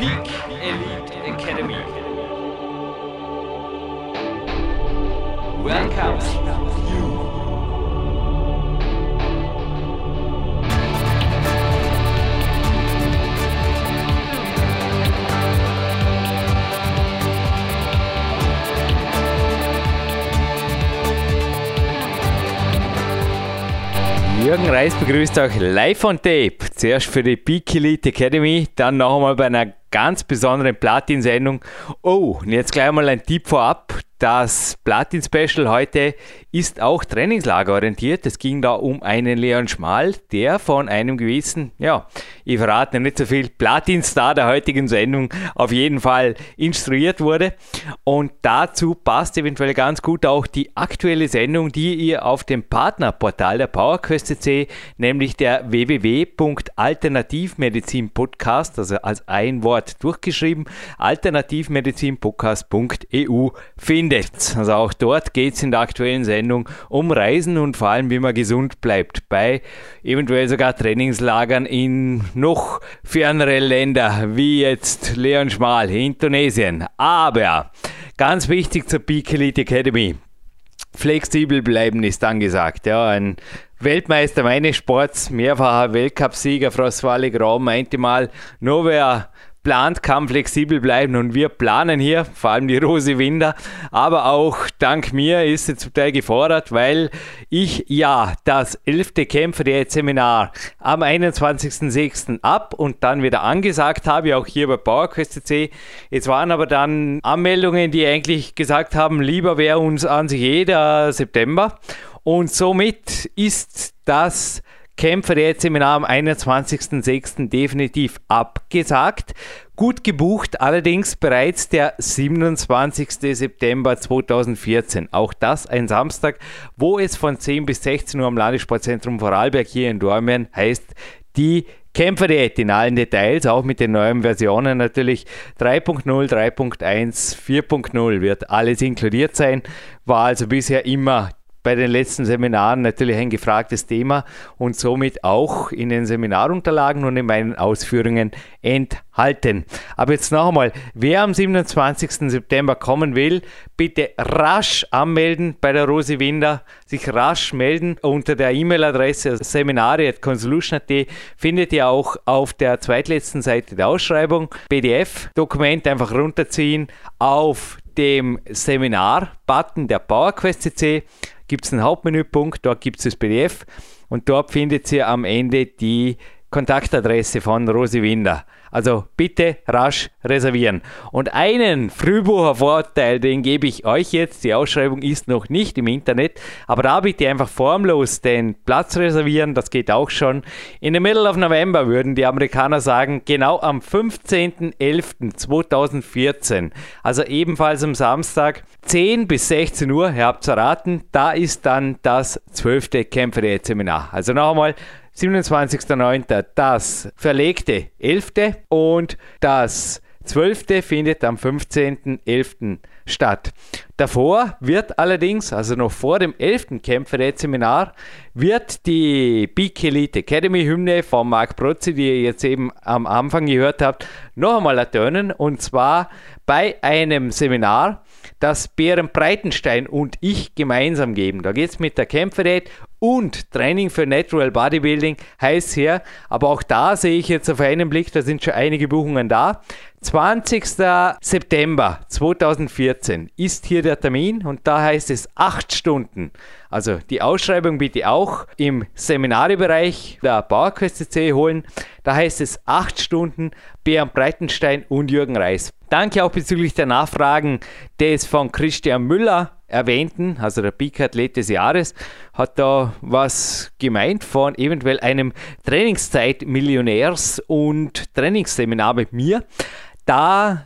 Peak Elite Academy. Welcome you. Jürgen Reis begrüßt euch live on tape. Zuerst für die Peak Elite Academy, dann noch einmal bei einer ganz besonderen Platin-Sendung. Oh, und jetzt gleich mal ein Tipp vorab. Das Platin-Special heute ist auch trainingslagerorientiert. Es ging da um einen Leon Schmal, der von einem gewissen, ja, ich verrate nicht so viel, Platin-Star der heutigen Sendung auf jeden Fall instruiert wurde. Und dazu passt eventuell ganz gut auch die aktuelle Sendung, die ihr auf dem Partnerportal der PowerQuest CC, nämlich der www.alternativmedizin-podcast, also als ein Wort durchgeschrieben, alternativmedizinpodcast.eu findet findet. Also auch dort geht es in der aktuellen Sendung um Reisen und vor allem, wie man gesund bleibt. Bei eventuell sogar Trainingslagern in noch fernere Länder, wie jetzt Leon Schmal in Tunesien. Aber ganz wichtig zur Peak Elite Academy. Flexibel bleiben ist angesagt. Ja, ein Weltmeister meines Sports, mehrfacher Weltcupsieger, Frau Swale Grau, meinte mal, nur wer plant, kann flexibel bleiben und wir planen hier, vor allem die Rose Winder, aber auch dank mir ist sie zum Teil gefordert, weil ich ja das 11. Kämpfer-Seminar am 21.06. ab und dann wieder angesagt habe, auch hier bei PowerQuest C. Es waren aber dann Anmeldungen, die eigentlich gesagt haben, lieber wäre uns an sich jeder September und somit ist das Kämpfer jetzt Seminar am 21.06. definitiv abgesagt. Gut gebucht allerdings bereits der 27. September 2014. Auch das ein Samstag, wo es von 10 bis 16 Uhr am Landessportzentrum Vorarlberg hier in Dormien heißt, die Kämpferdiät in allen Details, auch mit den neuen Versionen natürlich 3.0, 3.1, 4.0 wird alles inkludiert sein. War also bisher immer bei den letzten Seminaren natürlich ein gefragtes Thema und somit auch in den Seminarunterlagen und in meinen Ausführungen enthalten. Aber jetzt noch einmal, wer am 27. September kommen will, bitte rasch anmelden bei der Rosi Winder, sich rasch melden unter der E-Mail-Adresse seminare.consolution.at findet ihr auch auf der zweitletzten Seite der Ausschreibung PDF-Dokument einfach runterziehen auf dem Seminar-Button der PowerQuest CC gibt es einen Hauptmenüpunkt, dort gibt es das PDF und dort findet ihr am Ende die Kontaktadresse von Rosi Winder. Also bitte rasch reservieren. Und einen Frühbuchervorteil, den gebe ich euch jetzt. Die Ausschreibung ist noch nicht im Internet, aber da bitte einfach formlos den Platz reservieren. Das geht auch schon. In the middle of November würden die Amerikaner sagen, genau am 15.11.2014, also ebenfalls am Samstag, 10 bis 16 Uhr, ihr habt es erraten, da ist dann das 12. Kämpfer-Seminar. Also noch einmal 27.09. das verlegte 11. und das 12. findet am 15.11. statt. Davor wird allerdings, also noch vor dem 11. Kämpferät-Seminar, wird die Big Elite Academy Hymne von Marc Protzi, die ihr jetzt eben am Anfang gehört habt, noch einmal ertönen und zwar bei einem Seminar, das Bären Breitenstein und ich gemeinsam geben. Da geht es mit der Kämpferät und Training für Natural Bodybuilding heißt hier, aber auch da sehe ich jetzt auf einen Blick, da sind schon einige Buchungen da. 20. September 2014 ist hier der Termin und da heißt es 8 Stunden. Also die Ausschreibung bitte auch im Seminarbereich der PowerQuest CC holen. Da heißt es 8 Stunden Bernd Breitenstein und Jürgen Reis. Danke auch bezüglich der Nachfragen des von Christian Müller erwähnten, also der Peak-Athlet des Jahres, hat da was gemeint von eventuell einem Trainingszeit-Millionärs- und Trainingsseminar mit mir. Da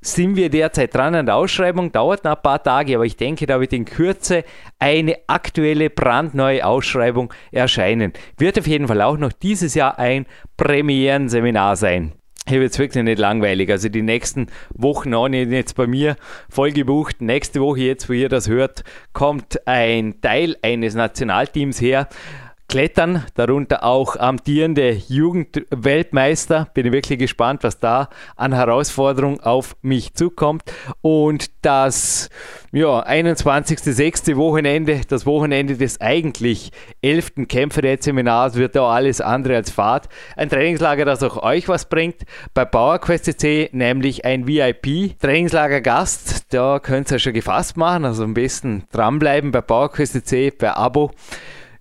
sind wir derzeit dran an der Ausschreibung, dauert noch ein paar Tage, aber ich denke, da wird in Kürze eine aktuelle, brandneue Ausschreibung erscheinen. Wird auf jeden Fall auch noch dieses Jahr ein Premierenseminar sein. Hier wird es wirklich nicht langweilig. Also die nächsten Wochen auch nicht jetzt bei mir voll gebucht. Nächste Woche, jetzt wo ihr das hört, kommt ein Teil eines Nationalteams her. Klettern, darunter auch amtierende Jugendweltmeister. Bin ich wirklich gespannt, was da an Herausforderungen auf mich zukommt. Und das ja, 21.06. Wochenende, das Wochenende des eigentlich 11. Kämpferät-Seminars wird da alles andere als Fahrt. Ein Trainingslager, das auch euch was bringt. Bei PowerQuest C nämlich ein VIP-Trainingslager-Gast. Da könnt ihr schon gefasst machen, also am besten dranbleiben bei PowerQuest C, per Abo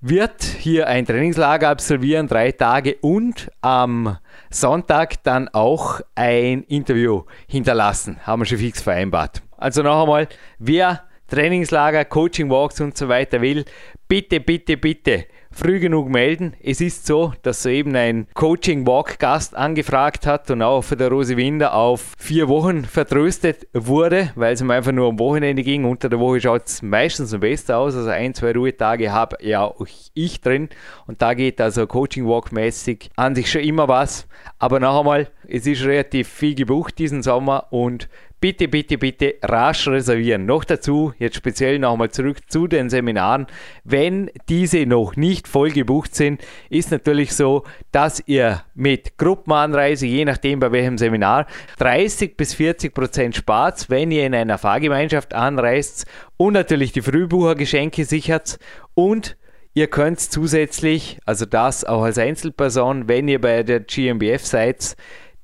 wird hier ein Trainingslager absolvieren, drei Tage und am Sonntag dann auch ein Interview hinterlassen. Haben wir schon fix vereinbart. Also noch einmal, wer Trainingslager, Coaching Walks und so weiter will, bitte, bitte, bitte früh genug melden. Es ist so, dass soeben ein Coaching Walk Gast angefragt hat und auch für der Rose Winder auf vier Wochen vertröstet wurde, weil es ihm einfach nur am Wochenende ging. Unter der Woche schaut es meistens am besten aus. Also ein, zwei Ruhetage habe ja auch ich drin und da geht also Coaching Walk mäßig an sich schon immer was. Aber noch einmal, es ist relativ viel gebucht diesen Sommer und bitte, bitte, bitte rasch reservieren. Noch dazu, jetzt speziell nochmal zurück zu den Seminaren. Wenn diese noch nicht voll gebucht sind, ist natürlich so, dass ihr mit Gruppenanreise, je nachdem bei welchem Seminar, 30 bis 40 Prozent spart, wenn ihr in einer Fahrgemeinschaft anreist und natürlich die Frühbuchergeschenke sichert und Ihr könnt zusätzlich, also das auch als Einzelperson, wenn ihr bei der GmbF seid,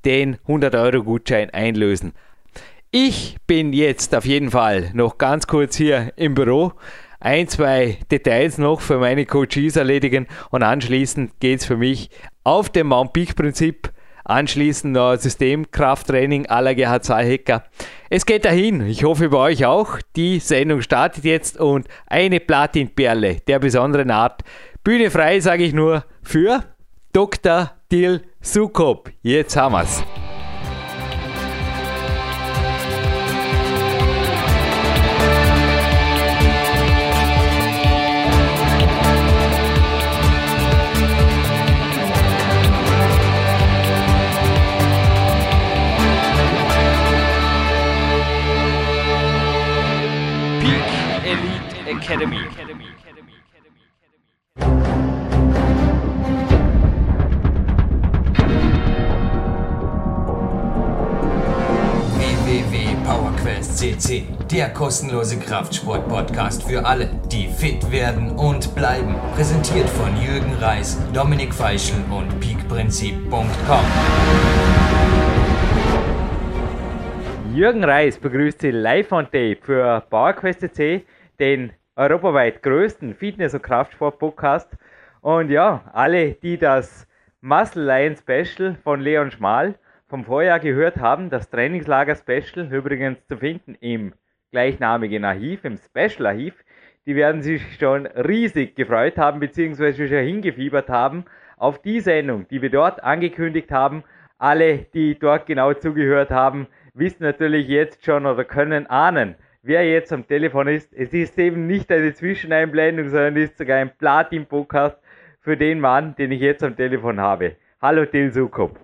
den 100 Euro Gutschein einlösen. Ich bin jetzt auf jeden Fall noch ganz kurz hier im Büro. Ein, zwei Details noch für meine Coaches erledigen und anschließend geht es für mich auf dem Mount Peak Prinzip. Anschließend noch Systemkrafttraining la Gerhard Zahlhecker. Es geht dahin. Ich hoffe bei euch auch. Die Sendung startet jetzt und eine Platinperle der besonderen Art. Bühne frei, sage ich nur, für Dr. Dil Sukop. Jetzt haben wir's. Academy. CC, der kostenlose Kraftsport-Podcast für alle, die fit werden und bleiben. Präsentiert von Jürgen Reis, Dominik Feischl und peakprinzip.com. Jürgen Reis begrüßt Sie live on tape für PowerQuest C, den europaweit größten Fitness- und Kraftsport-Podcast. Und ja, alle, die das Muscle Lion Special von Leon Schmal vom Vorjahr gehört haben, das Trainingslager Special, übrigens zu finden im gleichnamigen Archiv, im Special Archiv, die werden sich schon riesig gefreut haben, beziehungsweise schon hingefiebert haben auf die Sendung, die wir dort angekündigt haben. Alle, die dort genau zugehört haben, wissen natürlich jetzt schon oder können ahnen, wer jetzt am Telefon ist. Es ist eben nicht eine Zwischeneinblendung, sondern ist sogar ein Platin-Podcast für den Mann, den ich jetzt am Telefon habe. Hallo Till Sukop.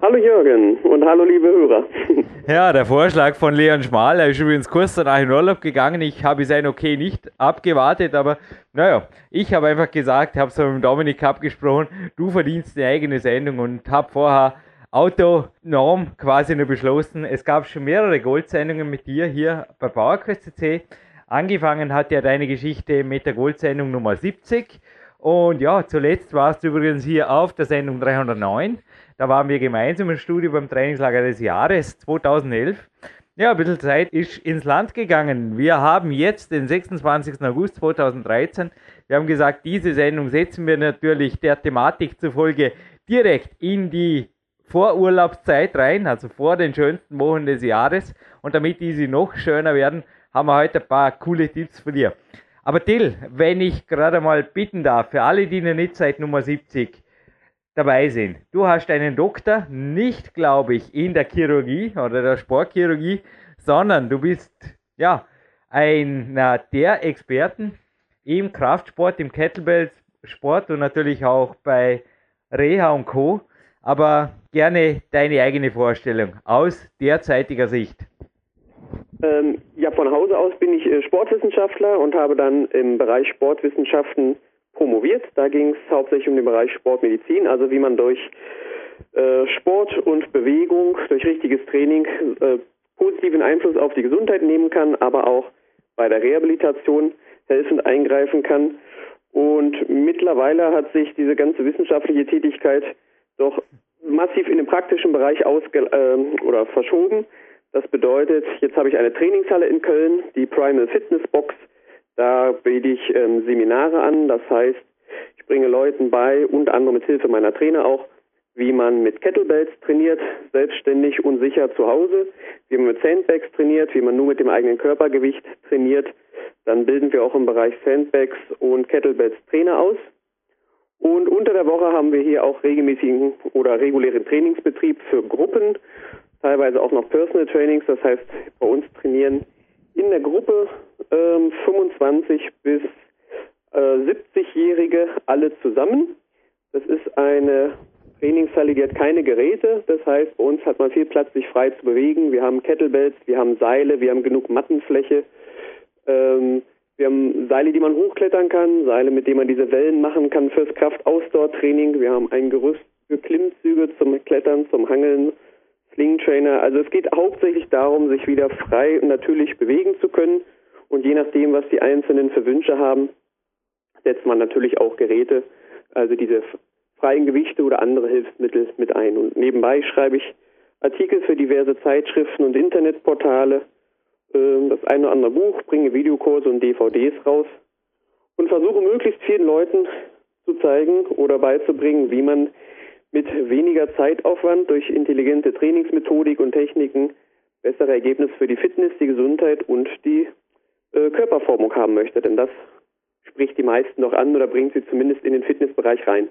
Hallo Jürgen und hallo liebe Hörer. Ja, der Vorschlag von Leon Schmal, er ist übrigens kurz danach in Urlaub gegangen. Ich habe sein Okay nicht abgewartet, aber naja, ich habe einfach gesagt, habe es mit Dominik abgesprochen, du verdienst eine eigene Sendung und habe vorher autonom quasi nur beschlossen. Es gab schon mehrere Goldsendungen mit dir hier bei PowerQuest CC. Angefangen hat ja deine Geschichte mit der Goldsendung Nummer 70. Und ja, zuletzt warst du übrigens hier auf der Sendung 309. Da waren wir gemeinsam im Studio beim Trainingslager des Jahres 2011. Ja, ein bisschen Zeit ist ins Land gegangen. Wir haben jetzt den 26. August 2013. Wir haben gesagt, diese Sendung setzen wir natürlich der Thematik zufolge direkt in die Vorurlaubszeit rein, also vor den schönsten Wochen des Jahres. Und damit diese noch schöner werden, haben wir heute ein paar coole Tipps für dir. Aber Till, wenn ich gerade mal bitten darf, für alle, die noch nicht seit Nummer 70 dabei sind, du hast einen Doktor, nicht glaube ich in der Chirurgie oder der Sportchirurgie, sondern du bist ja einer der Experten im Kraftsport, im Kettlebell-Sport und natürlich auch bei Reha und Co aber gerne deine eigene Vorstellung aus derzeitiger Sicht. Ähm, ja, von Hause aus bin ich äh, Sportwissenschaftler und habe dann im Bereich Sportwissenschaften promoviert. Da ging es hauptsächlich um den Bereich Sportmedizin, also wie man durch äh, Sport und Bewegung, durch richtiges Training äh, positiven Einfluss auf die Gesundheit nehmen kann, aber auch bei der Rehabilitation helfend eingreifen kann. Und mittlerweile hat sich diese ganze wissenschaftliche Tätigkeit doch massiv in den praktischen Bereich ausge äh, oder verschoben. Das bedeutet, jetzt habe ich eine Trainingshalle in Köln, die Primal Fitness Box. Da biete ich ähm, Seminare an. Das heißt, ich bringe Leuten bei, unter anderem mit Hilfe meiner Trainer auch, wie man mit Kettlebells trainiert, selbstständig und sicher zu Hause, wie man mit Sandbags trainiert, wie man nur mit dem eigenen Körpergewicht trainiert. Dann bilden wir auch im Bereich Sandbags und Kettlebells Trainer aus. Und unter der Woche haben wir hier auch regelmäßigen oder regulären Trainingsbetrieb für Gruppen, teilweise auch noch Personal Trainings. Das heißt, bei uns trainieren in der Gruppe ähm, 25 bis äh, 70-Jährige alle zusammen. Das ist eine Trainingshalle, die hat keine Geräte. Das heißt, bei uns hat man viel Platz, sich frei zu bewegen. Wir haben Kettlebells, wir haben Seile, wir haben genug Mattenfläche. Ähm, wir haben Seile, die man hochklettern kann, Seile, mit denen man diese Wellen machen kann fürs Kraft-Ausdauer-Training. Wir haben ein Gerüst für Klimmzüge zum Klettern, zum Hangeln, Sling Trainer. Also es geht hauptsächlich darum, sich wieder frei und natürlich bewegen zu können. Und je nachdem, was die Einzelnen für Wünsche haben, setzt man natürlich auch Geräte, also diese freien Gewichte oder andere Hilfsmittel mit ein. Und nebenbei schreibe ich Artikel für diverse Zeitschriften und Internetportale, äh, das eine oder andere Buch, bringe Videokurse und DVDs raus und versuche möglichst vielen Leuten zu zeigen oder beizubringen, wie man mit weniger Zeitaufwand durch intelligente Trainingsmethodik und Techniken bessere Ergebnisse für die Fitness, die Gesundheit und die äh, Körperformung haben möchte. Denn das spricht die meisten noch an oder bringt sie zumindest in den Fitnessbereich rein.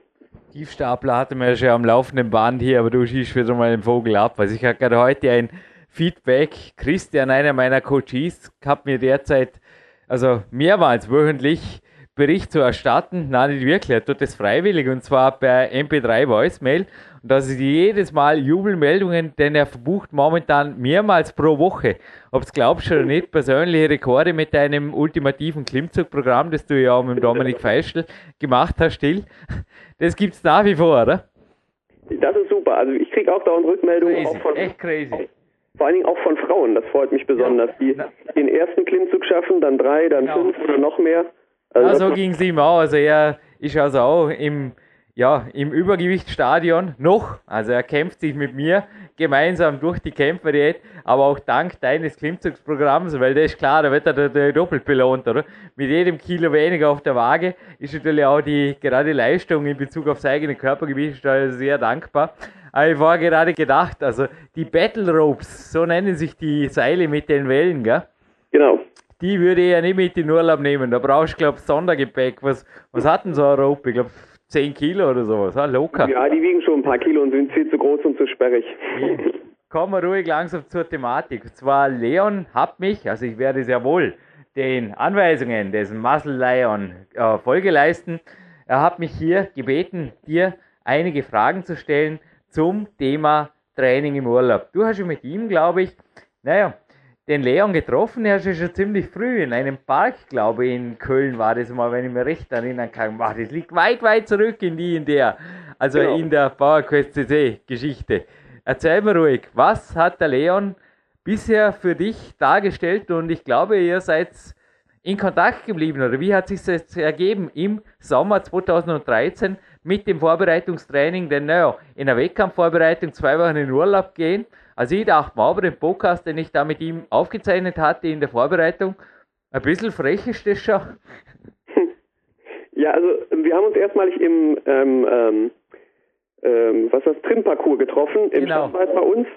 Tiefstapler hatten wir ja schon am laufenden Band hier, aber du schießt wieder mal den Vogel ab. Also ich habe gerade heute ein Feedback. Christian, einer meiner Coaches, hat mir derzeit also mehrmals wöchentlich Bericht zu erstatten. Nein, nicht wirklich. Er tut das freiwillig und zwar per MP3 Voicemail. Und das ist jedes Mal Jubelmeldungen, denn er verbucht momentan mehrmals pro Woche. Ob es glaubst oder nicht, persönliche Rekorde mit deinem ultimativen Klimmzugprogramm, das du ja auch mit Dominik Feischl gemacht hast, still. Das gibt es nach wie vor, oder? Das ist super. Also ich kriege auch dauernd Rückmeldungen Crazy, auch von, echt crazy. Vor allen Dingen auch von Frauen. Das freut mich besonders, die den ersten Klimmzug schaffen, dann drei, dann Genau. fünf oder noch mehr. Also Ja, so ging es ihm auch. Also er ist also auch im, ja, im Übergewichtsstadion noch. Also er kämpft sich mit mir gemeinsam durch die Kämpferdiät, aber auch dank deines Klimmzugsprogramms, weil das ist klar, da wird er doppelt belohnt, oder? Mit jedem Kilo weniger auf der Waage ist natürlich auch die gerade Leistung in Bezug aufs eigene Körpergewicht sehr dankbar. Aber ich war gerade gedacht, also die Battle Ropes, so nennen sich die Seile mit den Wellen, gell? Genau. Die würde ich ja nicht mit in den Urlaub nehmen. Da brauchst du, glaube ich, Sondergepäck. Was, was hat denn so eine Rope? Ich glaube, 10 Kilo oder sowas. Ah, locker. Ja, die wiegen schon ein paar Kilo und sind viel zu groß und zu sperrig. Kommen wir ruhig langsam zur Thematik. Und zwar, Leon hat mich, also ich werde sehr wohl den Anweisungen des Muscle Lion äh, Folge leisten. Er hat mich hier gebeten, dir einige Fragen zu stellen zum Thema Training im Urlaub. Du hast ja mit ihm, glaube ich, naja, den Leon getroffen, er ist ja schon ziemlich früh in einem Park, glaube ich, in Köln war das mal, wenn ich mich recht erinnern kann. Boah, das liegt weit, weit zurück in die, in der, also Genau. in der PowerQuest CC Geschichte. Erzähl mir ruhig, was hat der Leon bisher für dich dargestellt und ich glaube, ihr seid in Kontakt geblieben oder wie hat sich das ergeben im Sommer 2013 mit dem Vorbereitungstraining? Denn naja, in der Wettkampfvorbereitung zwei Wochen in Urlaub gehen. Also ich dachte mal, aber den Podcast, den ich da mit ihm aufgezeichnet hatte in der Vorbereitung, ein bisschen frech ist das schon. Ja, also wir haben uns erstmalig im ähm, ähm, ähm, was das Trimparcours getroffen im Genau. Stadtwald bei uns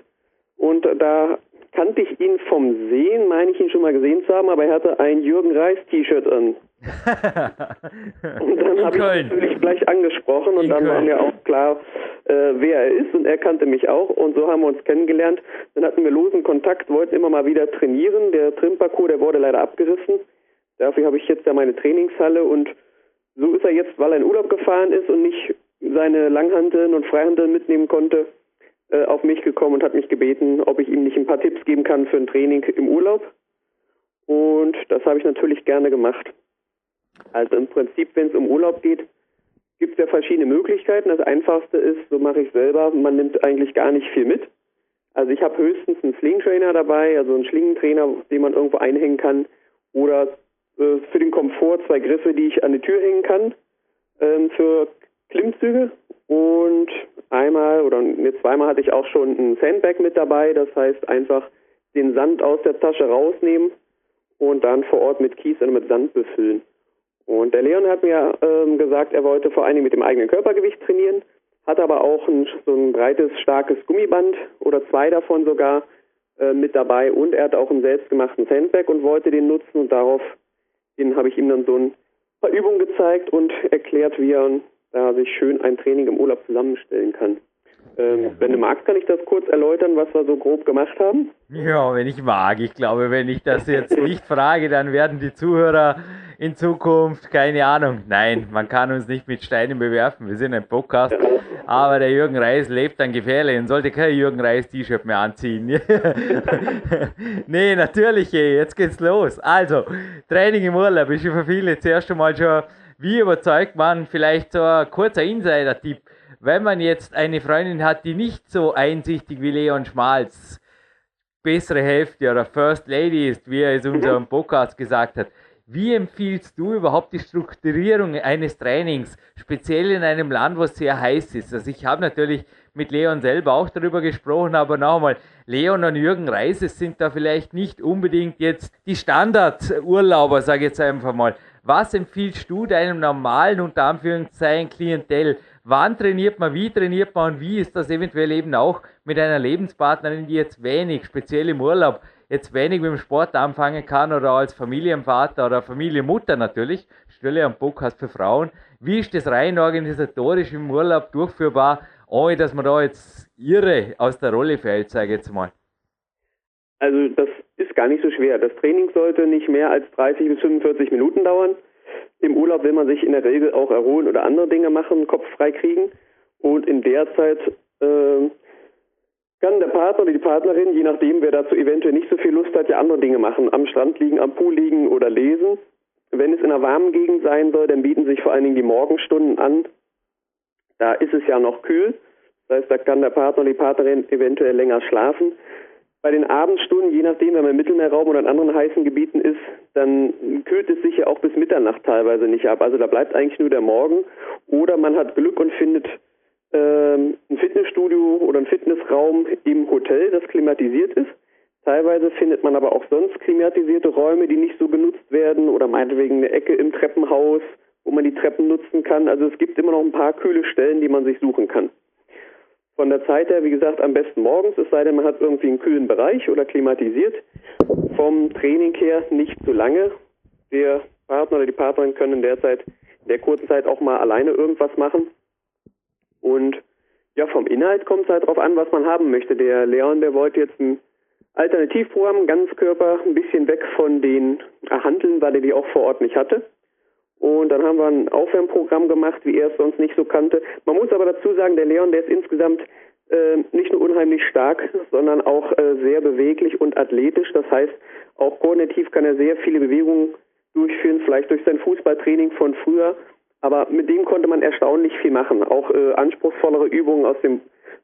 und da kannte ich ihn vom Sehen, meine ich ihn schon mal gesehen zu haben, aber er hatte ein Jürgen Reis T-Shirt an. Und dann habe ich ihn natürlich gleich angesprochen und In dann war Köln. mir auch klar, äh, wer er ist und er kannte mich auch und so haben wir uns kennengelernt. Dann hatten wir losen Kontakt, wollten immer mal wieder trainieren. Der Trimparcours, der wurde leider abgerissen. Dafür habe ich jetzt ja meine Trainingshalle und so ist er jetzt, weil er in Urlaub gefahren ist und nicht seine Langhanteln und Freihanteln mitnehmen konnte, äh, auf mich gekommen und hat mich gebeten, ob ich ihm nicht ein paar Tipps geben kann für ein Training im Urlaub. Und das habe ich natürlich gerne gemacht. Also im Prinzip, wenn es um Urlaub geht, gibt es ja verschiedene Möglichkeiten. Das einfachste ist, so mache ich selber, man nimmt eigentlich gar nicht viel mit. Also ich habe höchstens einen Sling-Trainer dabei, also einen Schlingentrainer, den man irgendwo einhängen kann. Oder äh, für den Komfort zwei Griffe, die ich an die Tür hängen kann ähm, für Klimmzüge. Und einmal oder mir zweimal hatte ich auch schon ein Sandbag mit dabei. Das heißt einfach den Sand aus der Tasche rausnehmen und dann vor Ort mit Kies oder mit Sand befüllen. Und der Leon hat mir ähm, gesagt, er wollte vor allen Dingen mit dem eigenen Körpergewicht trainieren, hat aber auch ein, so ein breites, starkes Gummiband oder zwei davon sogar äh, mit dabei und er hat auch einen selbstgemachten Sandbag und wollte den nutzen und darauf habe ich ihm dann so ein paar Übungen gezeigt und erklärt, wie er da sich schön ein Training im Urlaub zusammenstellen kann. Ähm. Wenn du magst, kann ich das kurz erläutern, was wir so grob gemacht haben? Ja, wenn ich mag. Ich glaube, wenn ich das jetzt nicht frage, dann werden die Zuhörer in Zukunft, keine Ahnung. Nein, man kann uns nicht mit Steinen bewerfen. Wir sind ein Podcast. Ja. Aber der Jürgen Reis lebt dann gefährlich und sollte kein Jürgen Reis T-Shirt mehr anziehen. nee, natürlich, jetzt geht's los. Also, Training im Urlaub ist für viele zuerst einmal schon, wie überzeugt man, vielleicht so ein kurzer Insider-Tipp wenn man jetzt eine Freundin hat, die nicht so einsichtig wie Leon Schmalz, bessere Hälfte oder First Lady ist, wie er es in unserem Podcast gesagt hat, wie empfiehlst du überhaupt die Strukturierung eines Trainings, speziell in einem Land, wo es sehr heiß ist? Also ich habe natürlich mit Leon selber auch darüber gesprochen, aber nochmal, Leon und Jürgen Reises sind da vielleicht nicht unbedingt jetzt die Standardurlauber, sage ich jetzt einfach mal. Was empfiehlst du deinem normalen, unter Anführungszeichen, Klientel? Wann trainiert man, wie trainiert man und wie ist das eventuell eben auch mit einer Lebenspartnerin, die jetzt wenig, speziell im Urlaub, jetzt wenig mit dem Sport anfangen kann oder als Familienvater oder Familienmutter natürlich, stelle am Podcast für Frauen. Wie ist das rein organisatorisch im Urlaub durchführbar, ohne dass man da jetzt irre aus der Rolle fällt, sage ich jetzt mal? Also das ist gar nicht so schwer. Das Training sollte nicht mehr als 30 bis 45 Minuten dauern. Im Urlaub will man sich in der Regel auch erholen oder andere Dinge machen, Kopf frei kriegen. Und in der Zeit äh, kann der Partner oder die Partnerin, je nachdem, wer dazu eventuell nicht so viel Lust hat, ja andere Dinge machen. Am Strand liegen, am Pool liegen oder lesen. Wenn es in einer warmen Gegend sein soll, dann bieten sich vor allen Dingen die Morgenstunden an. Da ist es ja noch kühl. Das heißt, da kann der Partner oder die Partnerin eventuell länger schlafen. Bei den Abendstunden, je nachdem, wenn man im Mittelmeerraum oder in anderen heißen Gebieten ist, dann kühlt es sich ja auch bis Mitternacht teilweise nicht ab. Also da bleibt eigentlich nur der Morgen. Oder man hat Glück und findet ähm, ein Fitnessstudio oder ein Fitnessraum im Hotel, das klimatisiert ist. Teilweise findet man aber auch sonst klimatisierte Räume, die nicht so genutzt werden oder meinetwegen eine Ecke im Treppenhaus, wo man die Treppen nutzen kann. Also es gibt immer noch ein paar kühle Stellen, die man sich suchen kann. Von der Zeit her, wie gesagt, am besten morgens, es sei denn, man hat irgendwie einen kühlen Bereich oder klimatisiert. Vom Training her nicht zu lange. Der Partner oder die Partnerin können in der Zeit, in der kurzen Zeit auch mal alleine irgendwas machen. Und ja, vom Inhalt kommt es halt drauf an, was man haben möchte. Der Leon, der wollte jetzt ein Alternativprogramm, Ganzkörper, ein bisschen weg von den Handeln, weil er die auch vor Ort nicht hatte. Und dann haben wir ein Aufwärmprogramm gemacht, wie er es sonst nicht so kannte. Man muss aber dazu sagen, der Leon, der ist insgesamt äh, nicht nur unheimlich stark, sondern auch äh, sehr beweglich und athletisch. Das heißt, auch koordinativ kann er sehr viele Bewegungen durchführen, vielleicht durch sein Fußballtraining von früher. Aber mit dem konnte man erstaunlich viel machen. Auch äh, anspruchsvollere Übungen aus dem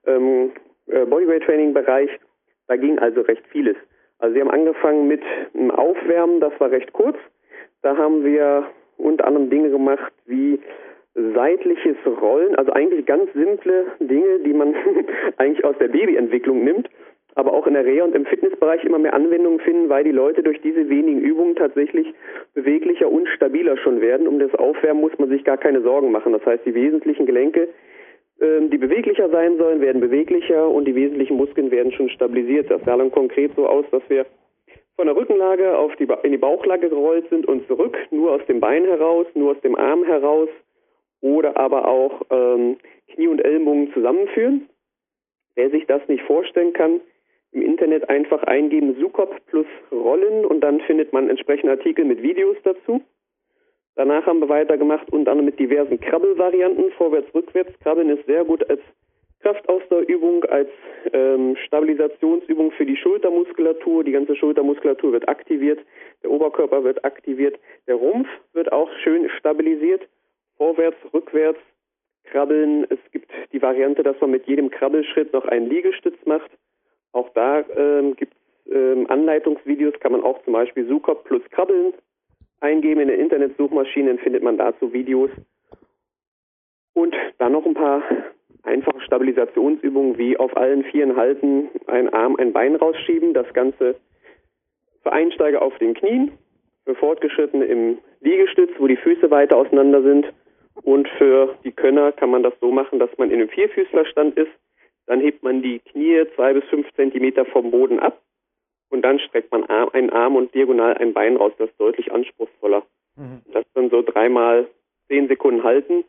ähm, äh, Bodyweight-Training-Bereich. Da ging also recht vieles. Also wir haben angefangen mit einem Aufwärmen, das war recht kurz. Da haben wir unter anderem Dinge gemacht wie seitliches Rollen, also eigentlich ganz simple Dinge, die man eigentlich aus der Babyentwicklung nimmt, aber auch in der Reha- und im Fitnessbereich immer mehr Anwendungen finden, weil die Leute durch diese wenigen Übungen tatsächlich beweglicher und stabiler schon werden. Um das Aufwärmen muss man sich gar keine Sorgen machen. Das heißt, die wesentlichen Gelenke, ähm, die beweglicher sein sollen, werden beweglicher und die wesentlichen Muskeln werden schon stabilisiert. Das sah dann konkret so aus, dass wir von der Rückenlage auf die, in die Bauchlage gerollt sind und zurück, nur aus dem Bein heraus, nur aus dem Arm heraus oder aber auch ähm, Knie und Ellenbogen zusammenführen. Wer sich das nicht vorstellen kann, im Internet einfach eingeben Sukop plus Rollen und dann findet man entsprechende Artikel mit Videos dazu. Danach haben wir weitergemacht und dann mit diversen Krabbelvarianten, vorwärts, rückwärts. Krabbeln ist sehr gut als Kraftausdauerübung als ähm, Stabilisationsübung für die Schultermuskulatur. Die ganze Schultermuskulatur wird aktiviert, der Oberkörper wird aktiviert, der Rumpf wird auch schön stabilisiert. Vorwärts, rückwärts, krabbeln. Es gibt die Variante, dass man mit jedem Krabbelschritt noch einen Liegestütz macht. Auch da ähm, gibt es ähm, Anleitungsvideos, kann man auch zum Beispiel Sucop plus Krabbeln eingeben. In den Internetsuchmaschinen findet man dazu Videos. Und dann noch ein paar einfache Stabilisationsübungen wie auf allen Vieren halten, einen Arm, ein Bein rausschieben. Das Ganze für Einsteiger auf den Knien, für Fortgeschrittene im Liegestütz, wo die Füße weiter auseinander sind. Und für die Könner kann man das so machen, dass man in einem Vierfüßlerstand ist. Dann hebt man die Knie zwei bis fünf Zentimeter vom Boden ab und dann streckt man einen Arm und diagonal ein Bein raus. Das ist deutlich anspruchsvoller. Mhm. Das dann so dreimal zehn Sekunden halten.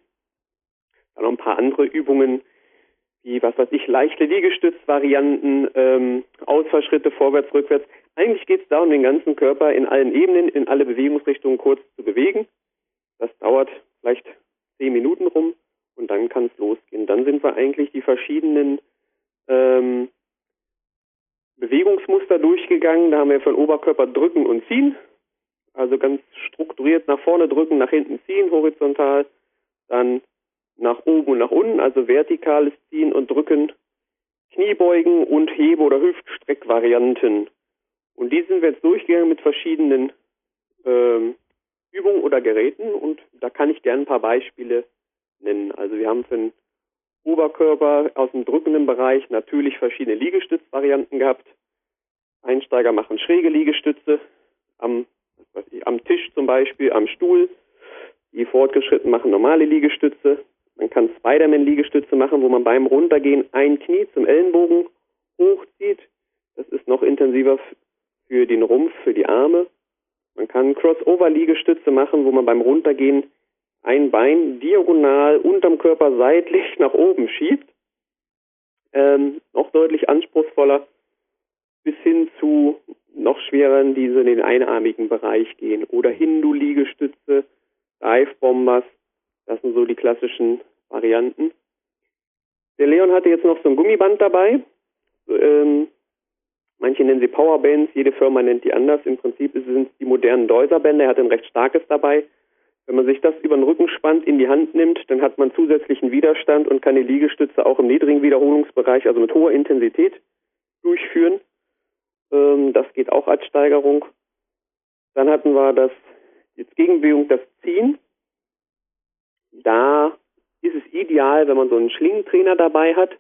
Dann noch ein paar andere Übungen, wie, was weiß ich, leichte Liegestützvarianten, ähm, Ausfallschritte vorwärts, rückwärts. Eigentlich geht es darum, den ganzen Körper in allen Ebenen, in alle Bewegungsrichtungen kurz zu bewegen. Das dauert vielleicht zehn Minuten rum und dann kann es losgehen. Dann sind wir eigentlich die verschiedenen ähm, Bewegungsmuster durchgegangen. Da haben wir von Oberkörper drücken und ziehen. Also ganz strukturiert nach vorne drücken, nach hinten ziehen, horizontal. Dann nach oben und nach unten, also vertikales Ziehen und Drücken, Kniebeugen und Hebe- oder Hüftstreckvarianten. Und die sind wir jetzt durchgegangen mit verschiedenen ähm, Übungen oder Geräten und da kann ich gerne ein paar Beispiele nennen. Also wir haben für den Oberkörper aus dem drückenden Bereich natürlich verschiedene Liegestützvarianten gehabt. Einsteiger machen schräge Liegestütze am, ich, am Tisch zum Beispiel, am Stuhl. Die Fortgeschritten machen normale Liegestütze. Man kann Spider-Man-Liegestütze machen, wo man beim Runtergehen ein Knie zum Ellenbogen hochzieht. Das ist noch intensiver für den Rumpf, für die Arme. Man kann Crossover-Liegestütze machen, wo man beim Runtergehen ein Bein diagonal unterm Körper seitlich nach oben schiebt. Ähm, noch deutlich anspruchsvoller bis hin zu noch schwereren, die so in den einarmigen Bereich gehen. Oder Hindu-Liegestütze, Dive-Bombers, das sind so die klassischen Varianten. Der Leon hatte jetzt noch so ein Gummiband dabei. Ähm, manche nennen sie Powerbands, jede Firma nennt die anders. Im Prinzip sind es die modernen Deuserbänder. Er hat ein recht starkes dabei. Wenn man sich das über den Rücken spannt, in die Hand nimmt, dann hat man zusätzlichen Widerstand und kann die Liegestütze auch im niedrigen Wiederholungsbereich, also mit hoher Intensität, durchführen. Ähm, das geht auch als Steigerung. Dann hatten wir das, jetzt Gegenbewegung, das Ziehen. Da ist es ideal, wenn man so einen Schlingentrainer dabei hat.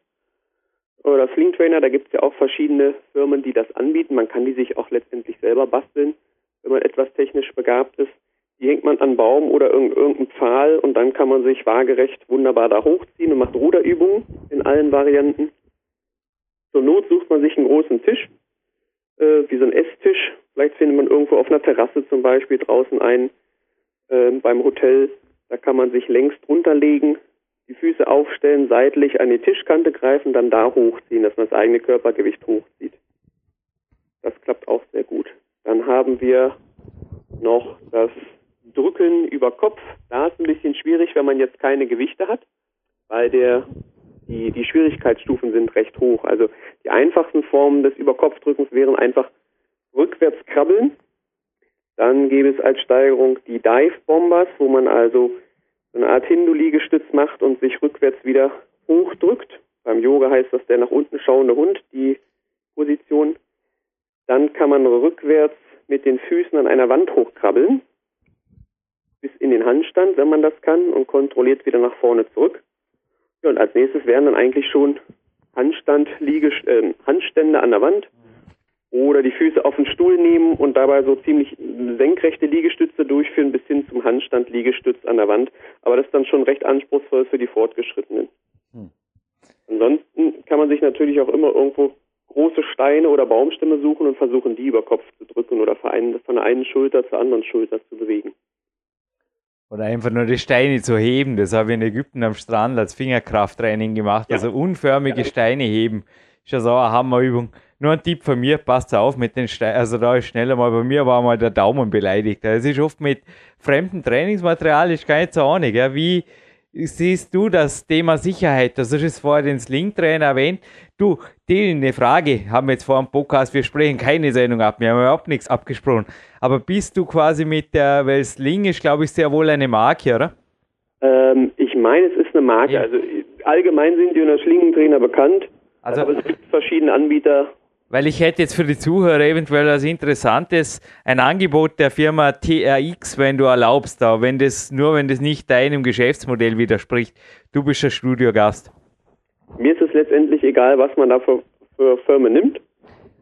Oder Slingtrainer, da gibt es ja auch verschiedene Firmen, die das anbieten. Man kann die sich auch letztendlich selber basteln, wenn man etwas technisch begabt ist. Die hängt man an Baum oder irgendeinen Pfahl und dann kann man sich waagerecht wunderbar da hochziehen und macht Ruderübungen in allen Varianten. Zur Not sucht man sich einen großen Tisch, äh, wie so ein Esstisch. Vielleicht findet man irgendwo auf einer Terrasse zum Beispiel draußen einen äh, beim Hotel. Da kann man sich längs drunter legen, die Füße aufstellen, seitlich an die Tischkante greifen, dann da hochziehen, dass man das eigene Körpergewicht hochzieht. Das klappt auch sehr gut. Dann haben wir noch das Drücken über Kopf. Da ist ein bisschen schwierig, wenn man jetzt keine Gewichte hat, weil der, die, die Schwierigkeitsstufen sind recht hoch. Also die einfachsten Formen des Überkopfdrückens wären einfach rückwärts krabbeln. Dann gäbe es als Steigerung die Dive Bombers, wo man also eine Art Hindu-Liegestütz macht und sich rückwärts wieder hochdrückt. Beim Yoga heißt das der nach unten schauende Hund, die Position. Dann kann man rückwärts mit den Füßen an einer Wand hochkrabbeln bis in den Handstand, wenn man das kann, und kontrolliert wieder nach vorne zurück. Ja, und als nächstes wären dann eigentlich schon Handstand, Liege, äh, Handstände an der Wand oder die Füße auf den Stuhl nehmen und dabei so ziemlich senkrechte Liegestütze durchführen bis hin zum Handstand, Liegestütz an der Wand. Aber das ist dann schon recht anspruchsvoll für die Fortgeschrittenen. Hm. Ansonsten kann man sich natürlich auch immer irgendwo große Steine oder Baumstämme suchen und versuchen, die über Kopf zu drücken oder von der einen Schulter zur anderen Schulter zu bewegen. Oder einfach nur die Steine zu heben. Das habe ich in Ägypten am Strand als Fingerkrafttraining gemacht. Ja. Also unförmige Steine heben. Ist ja so eine Hammerübung. Nur ein Tipp von mir, passt auf mit den Steinen. Also da ist schneller mal, bei mir war mal der Daumen beleidigt. Es ist oft mit fremdem Trainingsmaterial, ist gar nicht so einig, ja, wie siehst du das Thema Sicherheit? Das ist vorher den Sling-Trainer erwähnt. Du, die eine Frage, haben wir jetzt vor dem Podcast, wir sprechen keine Sendung ab, wir haben überhaupt nichts abgesprochen. Aber bist du quasi mit der, weil Sling ist, glaube ich, sehr wohl eine Marke, oder? Ähm, ich meine, es ist eine Marke. Ja. Also allgemein sind die unter Schlingentrainer bekannt. Also- aber es gibt verschiedene Anbieter. Weil ich hätte jetzt für die Zuhörer eventuell was Interessantes, ein Angebot der Firma TRX, wenn du erlaubst, da, wenn das, nur wenn das nicht deinem Geschäftsmodell widerspricht. Du bist der Studiogast. Mir ist es letztendlich egal, was man da für, für Firmen nimmt.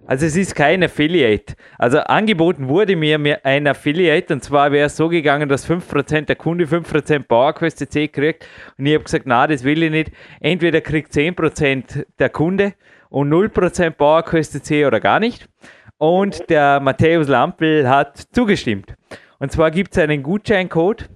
Also es ist kein Affiliate. Also angeboten wurde mir mir ein Affiliate und zwar wäre es so gegangen, dass 5% der Kunde 5% PowerQuest CC kriegt und ich habe gesagt, na, das will ich nicht. Entweder kriegt 10% der Kunde und 0% PowerQuest CC oder gar nicht. Und der Matthäus Lampel hat zugestimmt. Und zwar gibt es einen Gutscheincode,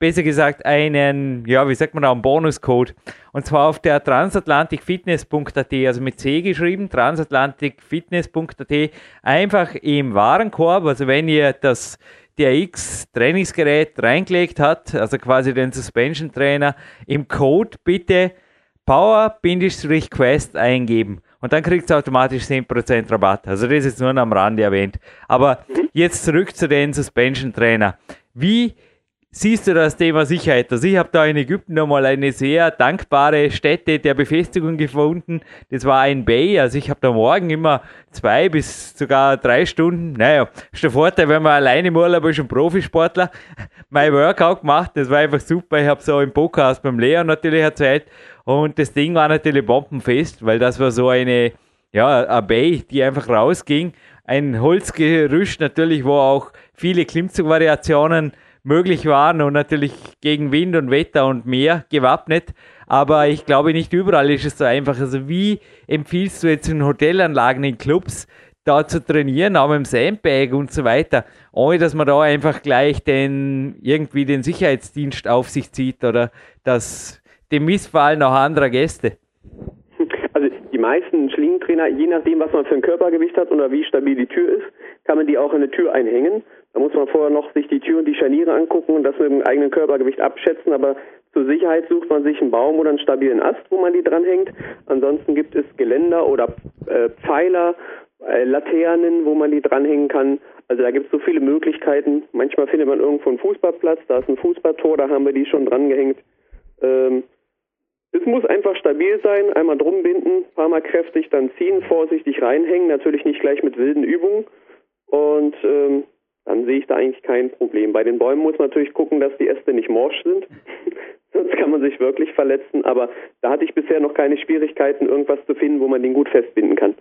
besser gesagt einen, ja, wie sagt man da, einen Bonuscode. Und zwar auf der transatlanticfitness.at, also mit C geschrieben, transatlanticfitness.at, einfach im Warenkorb, also wenn ihr das DRX Trainingsgerät reingelegt habt, also quasi den Suspension Trainer, im Code bitte Power-Quest eingeben. Und dann kriegt ihr automatisch 10% Rabatt. Also das ist jetzt nur am Rande erwähnt. Aber jetzt zurück zu den Suspension Trainer. Wie siehst du das Thema Sicherheit? Also ich habe da in Ägypten nochmal eine sehr dankbare Stätte der Befestigung gefunden. Das war ein Bay. Also ich habe da morgen immer zwei bis sogar drei Stunden. Naja, ist der Vorteil, wenn man alleine im Urlaub ist und Profisportler. Mein Workout gemacht. Das war einfach super. Ich habe so im Podcast beim Leon natürlich erzählt. Und das Ding war natürlich bombenfest, weil das war so eine, ja, eine Bay, die einfach rausging. Ein Holzgerüst natürlich, wo auch viele Klimmzugvariationen möglich waren und natürlich gegen Wind und Wetter und Meer gewappnet. Aber ich glaube, nicht überall ist es so einfach. Also wie empfiehlst du jetzt in Hotelanlagen, in Clubs, da zu trainieren, auch im Sandbag und so weiter, ohne dass man da einfach gleich den, irgendwie den Sicherheitsdienst auf sich zieht oder das, dem Missfallen auch anderer Gäste? Also die meisten Schlingentrainer, je nachdem, was man für ein Körpergewicht hat oder wie stabil die Tür ist, kann man die auch in eine Tür einhängen. Da muss man vorher noch sich die Tür und die Scharniere angucken und das mit dem eigenen Körpergewicht abschätzen, aber zur Sicherheit sucht man sich einen Baum oder einen stabilen Ast, wo man die dranhängt. Ansonsten gibt es Geländer oder äh, Pfeiler, äh, Laternen, wo man die dranhängen kann. Also da gibt es so viele Möglichkeiten. Manchmal findet man irgendwo einen Fußballplatz, da ist ein Fußballtor, da haben wir die schon drangehängt. Ähm, es muss einfach stabil sein, einmal drum binden, paar Mal kräftig dann ziehen, vorsichtig reinhängen, natürlich nicht gleich mit wilden Übungen. Und ähm, dann sehe ich da eigentlich kein Problem. Bei den Bäumen muss man natürlich gucken, dass die Äste nicht morsch sind. Sonst kann man sich wirklich verletzen. Aber da hatte ich bisher noch keine Schwierigkeiten, irgendwas zu finden, wo man den gut festbinden kann.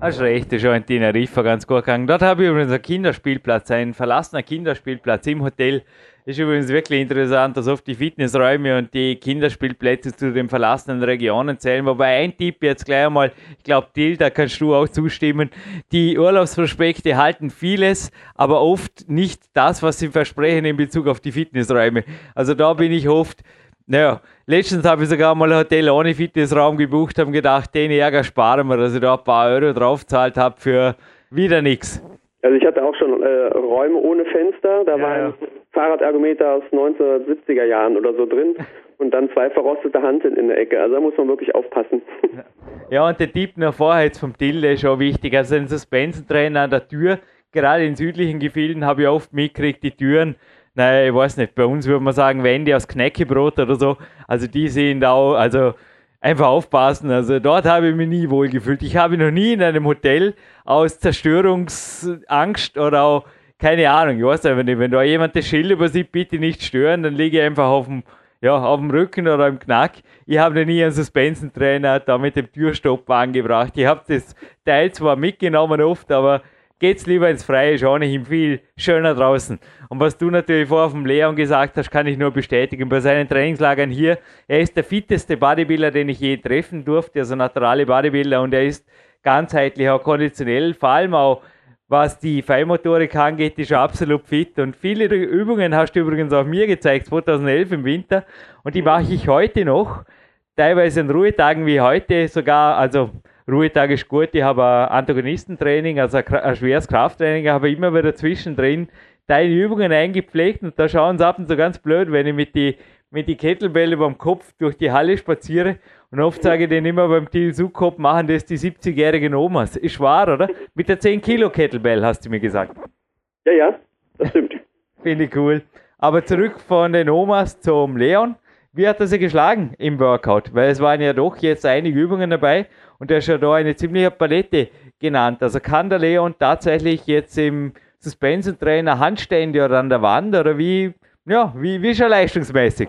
Hast recht, das ist schon in Teneriffa ganz gut gegangen. Dort habe ich übrigens einen Kinderspielplatz, einen verlassener Kinderspielplatz im Hotel. Ist übrigens wirklich interessant, dass oft die Fitnessräume und die Kinderspielplätze zu den verlassenen Regionen zählen. Wobei ein Tipp jetzt gleich einmal, ich glaube, Till, da kannst du auch zustimmen. Die Urlaubsprospekte halten vieles, aber oft nicht das, was sie versprechen in Bezug auf die Fitnessräume. Also da bin ich oft, naja, letztens habe ich sogar mal ein Hotel ohne Fitnessraum gebucht, habe gedacht, den Ärger sparen wir, dass ich da ein paar Euro draufzahlt habe für wieder nichts. Also ich hatte auch schon äh, Räume ohne Fenster, da Ja, war ein Fahrradergometer aus 1970er Jahren oder so drin und dann zwei verrostete Hanteln in der Ecke. Also da muss man wirklich aufpassen. Ja, und der Tipp noch vorher jetzt vom Tilde ist schon wichtig. Also ein Suspensentrainer an der Tür, gerade in südlichen Gefilden habe ich oft mitgekriegt, die Türen, naja, ich weiß nicht, bei uns würde man sagen Wände aus Knäckebrot oder so. Also die sind auch, also einfach aufpassen. Also dort habe ich mich nie wohl gefühlt. Ich habe noch nie in einem Hotel aus Zerstörungsangst oder auch, keine Ahnung, ich weiß einfach nicht, wenn da jemand das Schild übersieht, bitte nicht stören, dann liege ich einfach auf dem, ja, auf dem Rücken oder im Knack. Ich habe noch nie einen Suspensentrainer da mit dem Türstopper angebracht. Ich habe das Teil zwar mitgenommen oft, aber geht's lieber ins Freie, ist ohnehin viel schöner draußen. Und was du natürlich vorher vom Leon gesagt hast, kann ich nur bestätigen. Bei seinen Trainingslagern hier, er ist der fitteste Bodybuilder, den ich je treffen durfte, also naturale Bodybuilder und er ist ganzheitlich, auch konditionell, vor allem auch was die Feinmotorik angeht, ist er absolut fit. Und viele Übungen hast du übrigens auch mir gezeigt, 2011 im Winter. Und die mache ich heute noch. Teilweise an Ruhetagen wie heute sogar, also Ruhetag ist gut, ich habe ein Antagonistentraining, also ein schweres Krafttraining, aber immer wieder zwischendrin deine Übungen eingepflegt und da schauen sie ab und zu ganz blöd, wenn ich mit die mit die Kettlebell über dem Kopf durch die Halle spaziere und oft sage ich denen immer beim Til Sukop machen das die 70-jährigen Omas. Ist wahr, oder? Mit der 10 Kilo Kettlebell hast du mir gesagt. Ja, ja, das stimmt. Finde ich cool. Aber zurück von den Omas zum Leon. Wie hat er sie geschlagen im Workout? Weil es waren ja doch jetzt einige Übungen dabei und er ist ja da eine ziemliche Palette genannt. Also kann der Leon tatsächlich jetzt im Suspension Trainer Handstände oder an der Wand oder wie, ja, wie, wie ist er leistungsmäßig?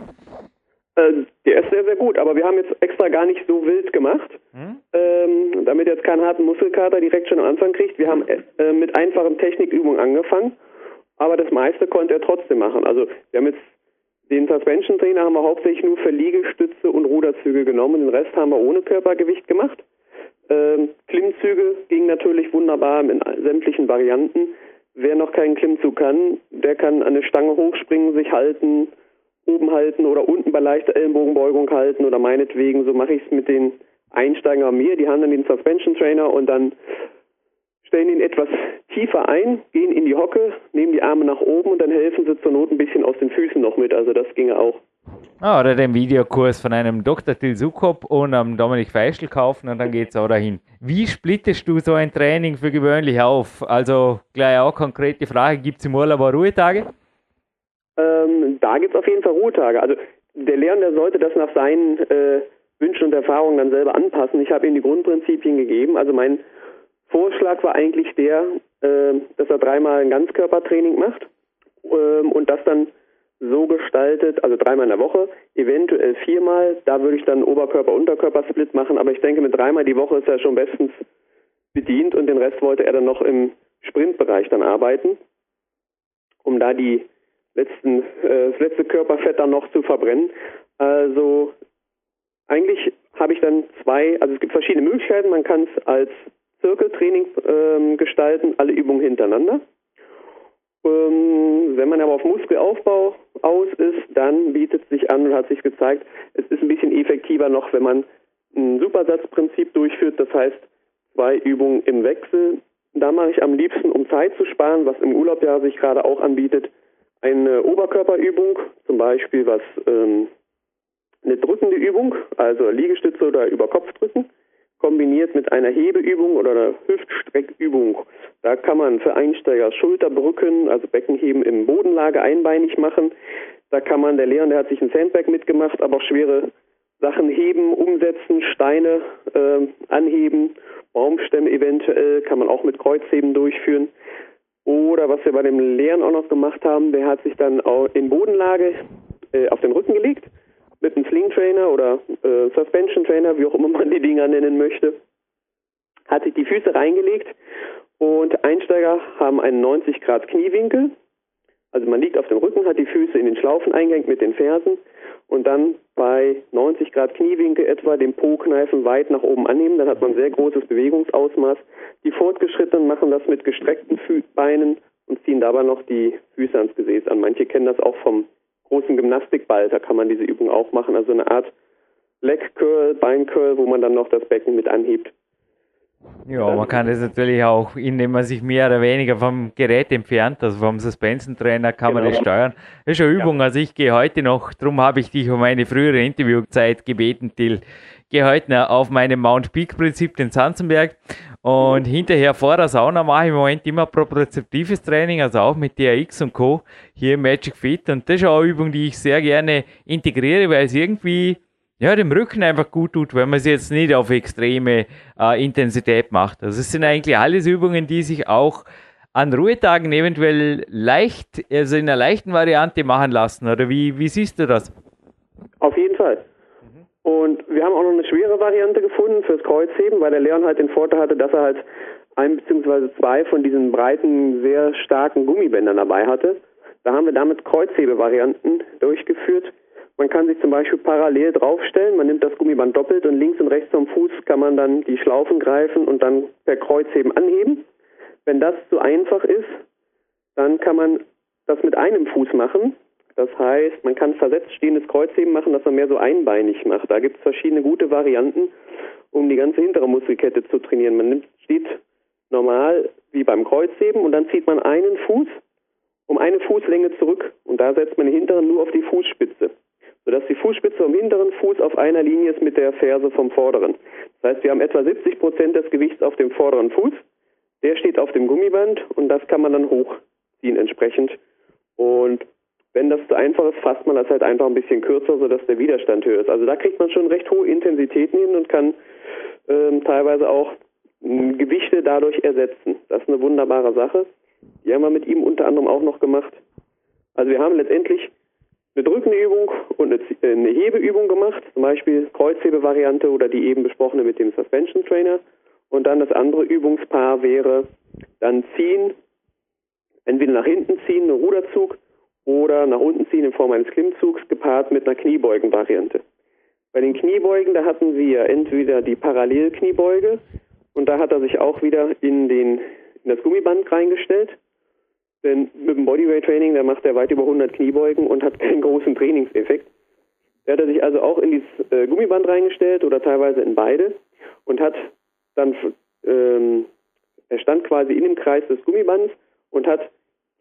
Äh, der ist sehr, sehr gut, aber wir haben jetzt extra gar nicht so wild gemacht, hm? ähm, damit jetzt keinen harten Muskelkater direkt schon am Anfang kriegt. Wir haben äh, mit einfachen Technikübungen angefangen, aber das meiste konnte er trotzdem machen. Also wir haben jetzt den Suspension Trainer haben wir hauptsächlich nur für Liegestütze und Ruderzüge genommen, den Rest haben wir ohne Körpergewicht gemacht. Ähm, Klimmzüge gingen natürlich wunderbar in sämtlichen Varianten. Wer noch keinen Klimmzug kann, der kann an der Stange hochspringen, sich halten, oben halten oder unten bei leichter Ellenbogenbeugung halten oder meinetwegen, so mache ich es mit den Einsteigern an mir, die haben dann den Suspension Trainer und dann stellen ihn etwas tiefer ein, gehen in die Hocke, nehmen die Arme nach oben und dann helfen sie zur Not ein bisschen aus den Füßen noch mit, also das ginge auch. Ah, oder den Videokurs von einem Dr. Til Sukop und am Dominik Feischl kaufen und dann geht es auch dahin. Wie splittest du so ein Training für gewöhnlich auf? Also gleich auch konkrete Frage, gibt es im Urlaub auch Ruhetage? Ähm, da gibt es auf jeden Fall Ruhetage. Also der Leon, der sollte das nach seinen äh, Wünschen und Erfahrungen dann selber anpassen. Ich habe ihm die Grundprinzipien gegeben. Also mein Vorschlag war eigentlich der, äh, dass er dreimal ein Ganzkörpertraining macht äh, und das dann so gestaltet, also dreimal in der Woche, eventuell viermal. Da würde ich dann Oberkörper-Unterkörper-Split machen, aber ich denke, mit dreimal die Woche ist er schon bestens bedient und den Rest wollte er dann noch im Sprintbereich dann arbeiten, um da die letzten, äh, das letzte Körperfett dann noch zu verbrennen. Also eigentlich habe ich dann zwei, also es gibt verschiedene Möglichkeiten. Man kann es als Zirkeltraining ähm, gestalten, alle Übungen hintereinander. Ähm, wenn man aber auf Muskelaufbau aus ist, dann bietet sich an und hat sich gezeigt, es ist ein bisschen effektiver noch, wenn man ein Supersatzprinzip durchführt, das heißt zwei Übungen im Wechsel. Da mache ich am liebsten, um Zeit zu sparen, was im Urlaub ja sich gerade auch anbietet, eine Oberkörperübung, zum Beispiel was ähm, eine drückende Übung, also Liegestütze oder über Kopf drücken kombiniert mit einer Hebeübung oder einer Hüftstreckübung. Da kann man für Einsteiger Schulterbrücken, also Beckenheben im Bodenlage einbeinig machen. Da kann man, der Leon, der hat sich ein Sandbag mitgemacht, aber auch schwere Sachen heben, umsetzen, Steine äh, anheben, Baumstämme eventuell, kann man auch mit Kreuzheben durchführen. Oder was wir bei dem Leon auch noch gemacht haben, der hat sich dann in Bodenlage äh, auf den Rücken gelegt mit einem Sling Trainer oder äh, Suspension Trainer, wie auch immer man die Dinger nennen möchte, hat sich die Füße reingelegt und Einsteiger haben einen 90 Grad Kniewinkel. Also man liegt auf dem Rücken, hat die Füße in den Schlaufen eingehängt mit den Fersen und dann bei 90 Grad Kniewinkel etwa den Po-Kneifen weit nach oben annehmen. Dann hat man sehr großes Bewegungsausmaß. Die Fortgeschrittenen machen das mit gestreckten Beinen und ziehen dabei noch die Füße ans Gesäß an. Manche kennen das auch vom großen Gymnastikball, da kann man diese Übung auch machen, also eine Art Leg Curl, Bein Curl, wo man dann noch das Becken mit anhebt. Ja, man kann das natürlich auch, indem man sich mehr oder weniger vom Gerät entfernt, also vom Suspension-Trainer kann genau. man das steuern. Das ist eine Übung, ja. also ich gehe heute noch, darum habe ich dich um eine frühere Interviewzeit gebeten, Till. Gehe heute auf meinem Mount Peak Prinzip, den Sanzenberg und mhm. hinterher vor der Sauna mache ich im Moment immer propriozeptives Training, also auch mit DRX und Co. hier im Magic Fit und das ist auch eine Übung, die ich sehr gerne integriere, weil es irgendwie ja, dem Rücken einfach gut tut, wenn man sie jetzt nicht auf extreme äh, Intensität macht. Also es sind eigentlich alles Übungen, die sich auch an Ruhetagen eventuell leicht, also in einer leichten Variante machen lassen. Oder wie, wie siehst du das? Auf jeden Fall. Und wir haben auch noch eine schwere Variante gefunden fürs Kreuzheben, weil der Leon halt den Vorteil hatte, dass er halt ein bzw. zwei von diesen breiten, sehr starken Gummibändern dabei hatte. Da haben wir damit Kreuzhebevarianten durchgeführt. Man kann sich zum Beispiel parallel draufstellen, man nimmt das Gummiband doppelt und links und rechts am Fuß kann man dann die Schlaufen greifen und dann per Kreuzheben anheben. Wenn das zu einfach ist, dann kann man das mit einem Fuß machen. Das heißt, man kann versetzt stehendes Kreuzheben machen, dass man mehr so einbeinig macht. Da gibt es verschiedene gute Varianten, um die ganze hintere Muskelkette zu trainieren. Man nimmt, steht normal wie beim Kreuzheben und dann zieht man einen Fuß um eine Fußlänge zurück und da setzt man den hinteren nur auf die Fußspitze sodass die Fußspitze vom hinteren Fuß auf einer Linie ist mit der Ferse vom vorderen. Das heißt, wir haben etwa 70 Prozent des Gewichts auf dem vorderen Fuß. Der steht auf dem Gummiband und das kann man dann hochziehen entsprechend. Und wenn das zu einfach ist, fasst man das halt einfach ein bisschen kürzer, sodass der Widerstand höher ist. Also da kriegt man schon recht hohe Intensitäten hin und kann ähm, teilweise auch mh, Gewichte dadurch ersetzen. Das ist eine wunderbare Sache. Die haben wir mit ihm unter anderem auch noch gemacht. Also wir haben letztendlich eine drückende Übung und eine, äh, eine Hebeübung gemacht, zum Beispiel Kreuzhebevariante oder die eben besprochene mit dem Suspension Trainer. Und dann das andere Übungspaar wäre dann ziehen, entweder nach hinten ziehen, ein Ruderzug oder nach unten ziehen in Form eines Klimmzugs gepaart mit einer Kniebeugenvariante. Bei den Kniebeugen, da hatten wir entweder die Parallelkniebeuge und da hat er sich auch wieder in, den, in das Gummiband reingestellt. Denn mit dem Bodyweight Training, da macht er weit über 100 Kniebeugen und hat keinen großen Trainingseffekt. Da hat er sich also auch in dieses äh, Gummiband reingestellt oder teilweise in beide und hat dann, ähm, er stand quasi in dem Kreis des Gummibands und hat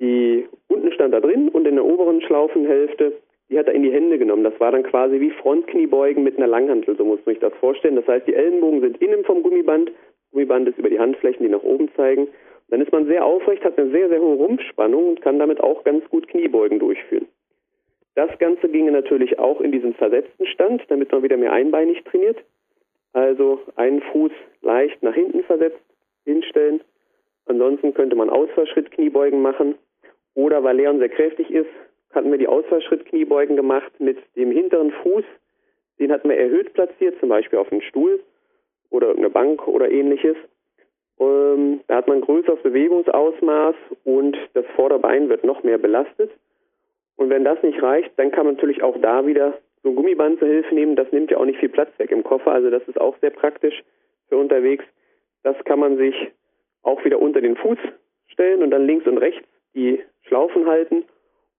die, unten stand da drin und in der oberen Schlaufenhälfte, die hat er in die Hände genommen. Das war dann quasi wie Frontkniebeugen mit einer Langhantel, so muss man sich das vorstellen. Das heißt, die Ellenbogen sind innen vom Gummiband, Gummiband ist über die Handflächen, die nach oben zeigen. Dann ist man sehr aufrecht, hat eine sehr, sehr hohe Rumpfspannung und kann damit auch ganz gut Kniebeugen durchführen. Das Ganze ginge natürlich auch in diesen versetzten Stand, damit man wieder mehr einbeinig trainiert. Also einen Fuß leicht nach hinten versetzt hinstellen. Ansonsten könnte man Ausfallschritt-Kniebeugen machen. Oder weil Leon sehr kräftig ist, hatten wir die Ausfallschritt-Kniebeugen gemacht mit dem hinteren Fuß. Den hatten wir erhöht platziert, zum Beispiel auf einem Stuhl oder irgendeine Bank oder ähnliches. Ähm, da hat man ein größeres Bewegungsausmaß und das Vorderbein wird noch mehr belastet. Und wenn das nicht reicht, dann kann man natürlich auch da wieder so ein Gummiband zur Hilfe nehmen. Das nimmt ja auch nicht viel Platz weg im Koffer, also das ist auch sehr praktisch für unterwegs. Das kann man sich auch wieder unter den Fuß stellen und dann links und rechts die Schlaufen halten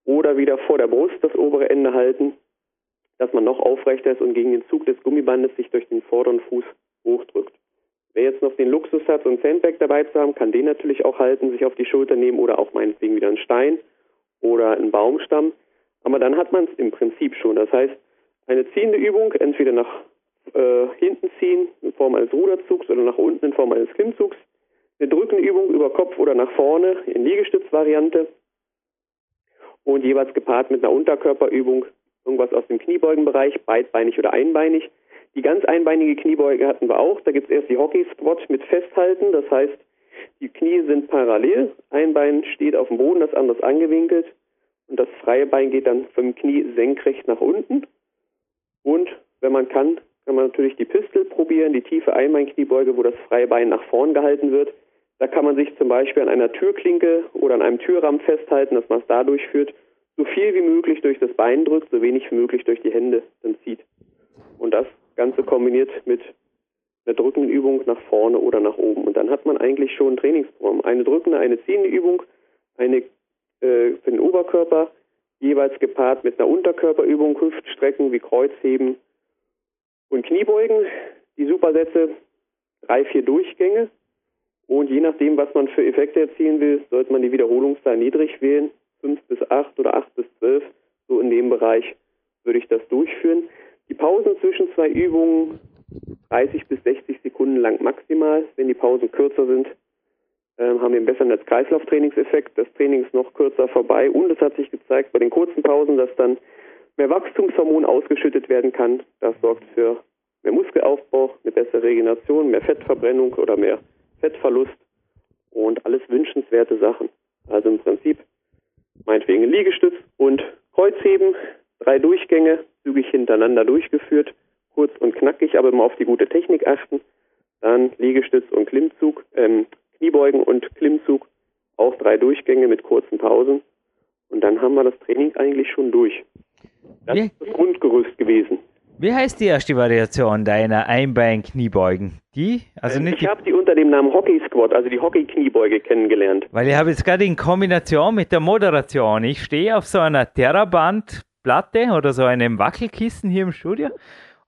oder wieder vor der Brust das obere Ende halten, dass man noch aufrechter ist und gegen den Zug des Gummibandes sich durch den vorderen Fuß hochdrückt. Wer jetzt noch den Luxus hat, so ein Sandbag dabei zu haben, kann den natürlich auch halten, sich auf die Schulter nehmen oder auch meinetwegen wieder einen Stein oder einen Baumstamm. Aber dann hat man es im Prinzip schon. Das heißt, eine ziehende Übung, entweder nach äh, hinten ziehen in Form eines Ruderzugs oder nach unten in Form eines Klimmzugs. Eine drückende Übung über Kopf oder nach vorne in Liegestützvariante und jeweils gepaart mit einer Unterkörperübung, irgendwas aus dem Kniebeugenbereich, beidbeinig oder einbeinig. Die ganz einbeinige Kniebeuge hatten wir auch. Da gibt es erst die Hockey Squat mit Festhalten. Das heißt, die Knie sind parallel. Ein Bein steht auf dem Boden, das andere ist angewinkelt. Und das freie Bein geht dann vom Knie senkrecht nach unten. Und wenn man kann, kann man natürlich die Pistel probieren, die tiefe Einbeinkniebeuge, wo das freie Bein nach vorn gehalten wird. Da kann man sich zum Beispiel an einer Türklinke oder an einem Türrahmen festhalten, dass man es da durchführt, so viel wie möglich durch das Bein drückt, so wenig wie möglich durch die Hände dann zieht. Und das Ganze kombiniert mit einer drückenden Übung nach vorne oder nach oben. Und dann hat man eigentlich schon ein Trainingsprogramm. Eine drückende, eine ziehende Übung, eine äh, für den Oberkörper, jeweils gepaart mit einer Unterkörperübung, Hüftstrecken wie Kreuzheben und Kniebeugen. Die Supersätze, drei, vier Durchgänge, und je nachdem, was man für Effekte erzielen will, sollte man die Wiederholungszahl niedrig wählen. 5 bis 8 oder 8 bis 12. So in dem Bereich würde ich das durchführen. Die Pausen zwischen zwei Übungen 30 bis 60 Sekunden lang maximal. Wenn die Pausen kürzer sind, ähm, haben wir einen besseren Herz-Kreislauf-Trainingseffekt. Das Training ist noch kürzer vorbei und es hat sich gezeigt bei den kurzen Pausen, dass dann mehr Wachstumshormon ausgeschüttet werden kann. Das sorgt für mehr Muskelaufbau, eine bessere Regeneration, mehr Fettverbrennung oder mehr Fettverlust und alles wünschenswerte Sachen. Also im Prinzip meinetwegen Liegestütz und Kreuzheben, drei Durchgänge, zügig hintereinander durchgeführt, kurz und knackig, aber immer auf die gute Technik achten. Dann Liegestütz und Klimmzug, ähm, Kniebeugen und Klimmzug, auch drei Durchgänge mit kurzen Pausen. Und dann haben wir das Training eigentlich schon durch. Das Wie? ist das Grundgerüst gewesen. Wie heißt die erste Variation deiner Einbein-Kniebeugen? Die? Also nicht ich habe die unter dem Namen Hockey Squat, also die Hockey-Kniebeuge kennengelernt. weil ich habe jetzt gerade in Kombination mit der Moderation, ich stehe auf so einer Terraband-Platte oder so einem Wackelkissen hier im Studio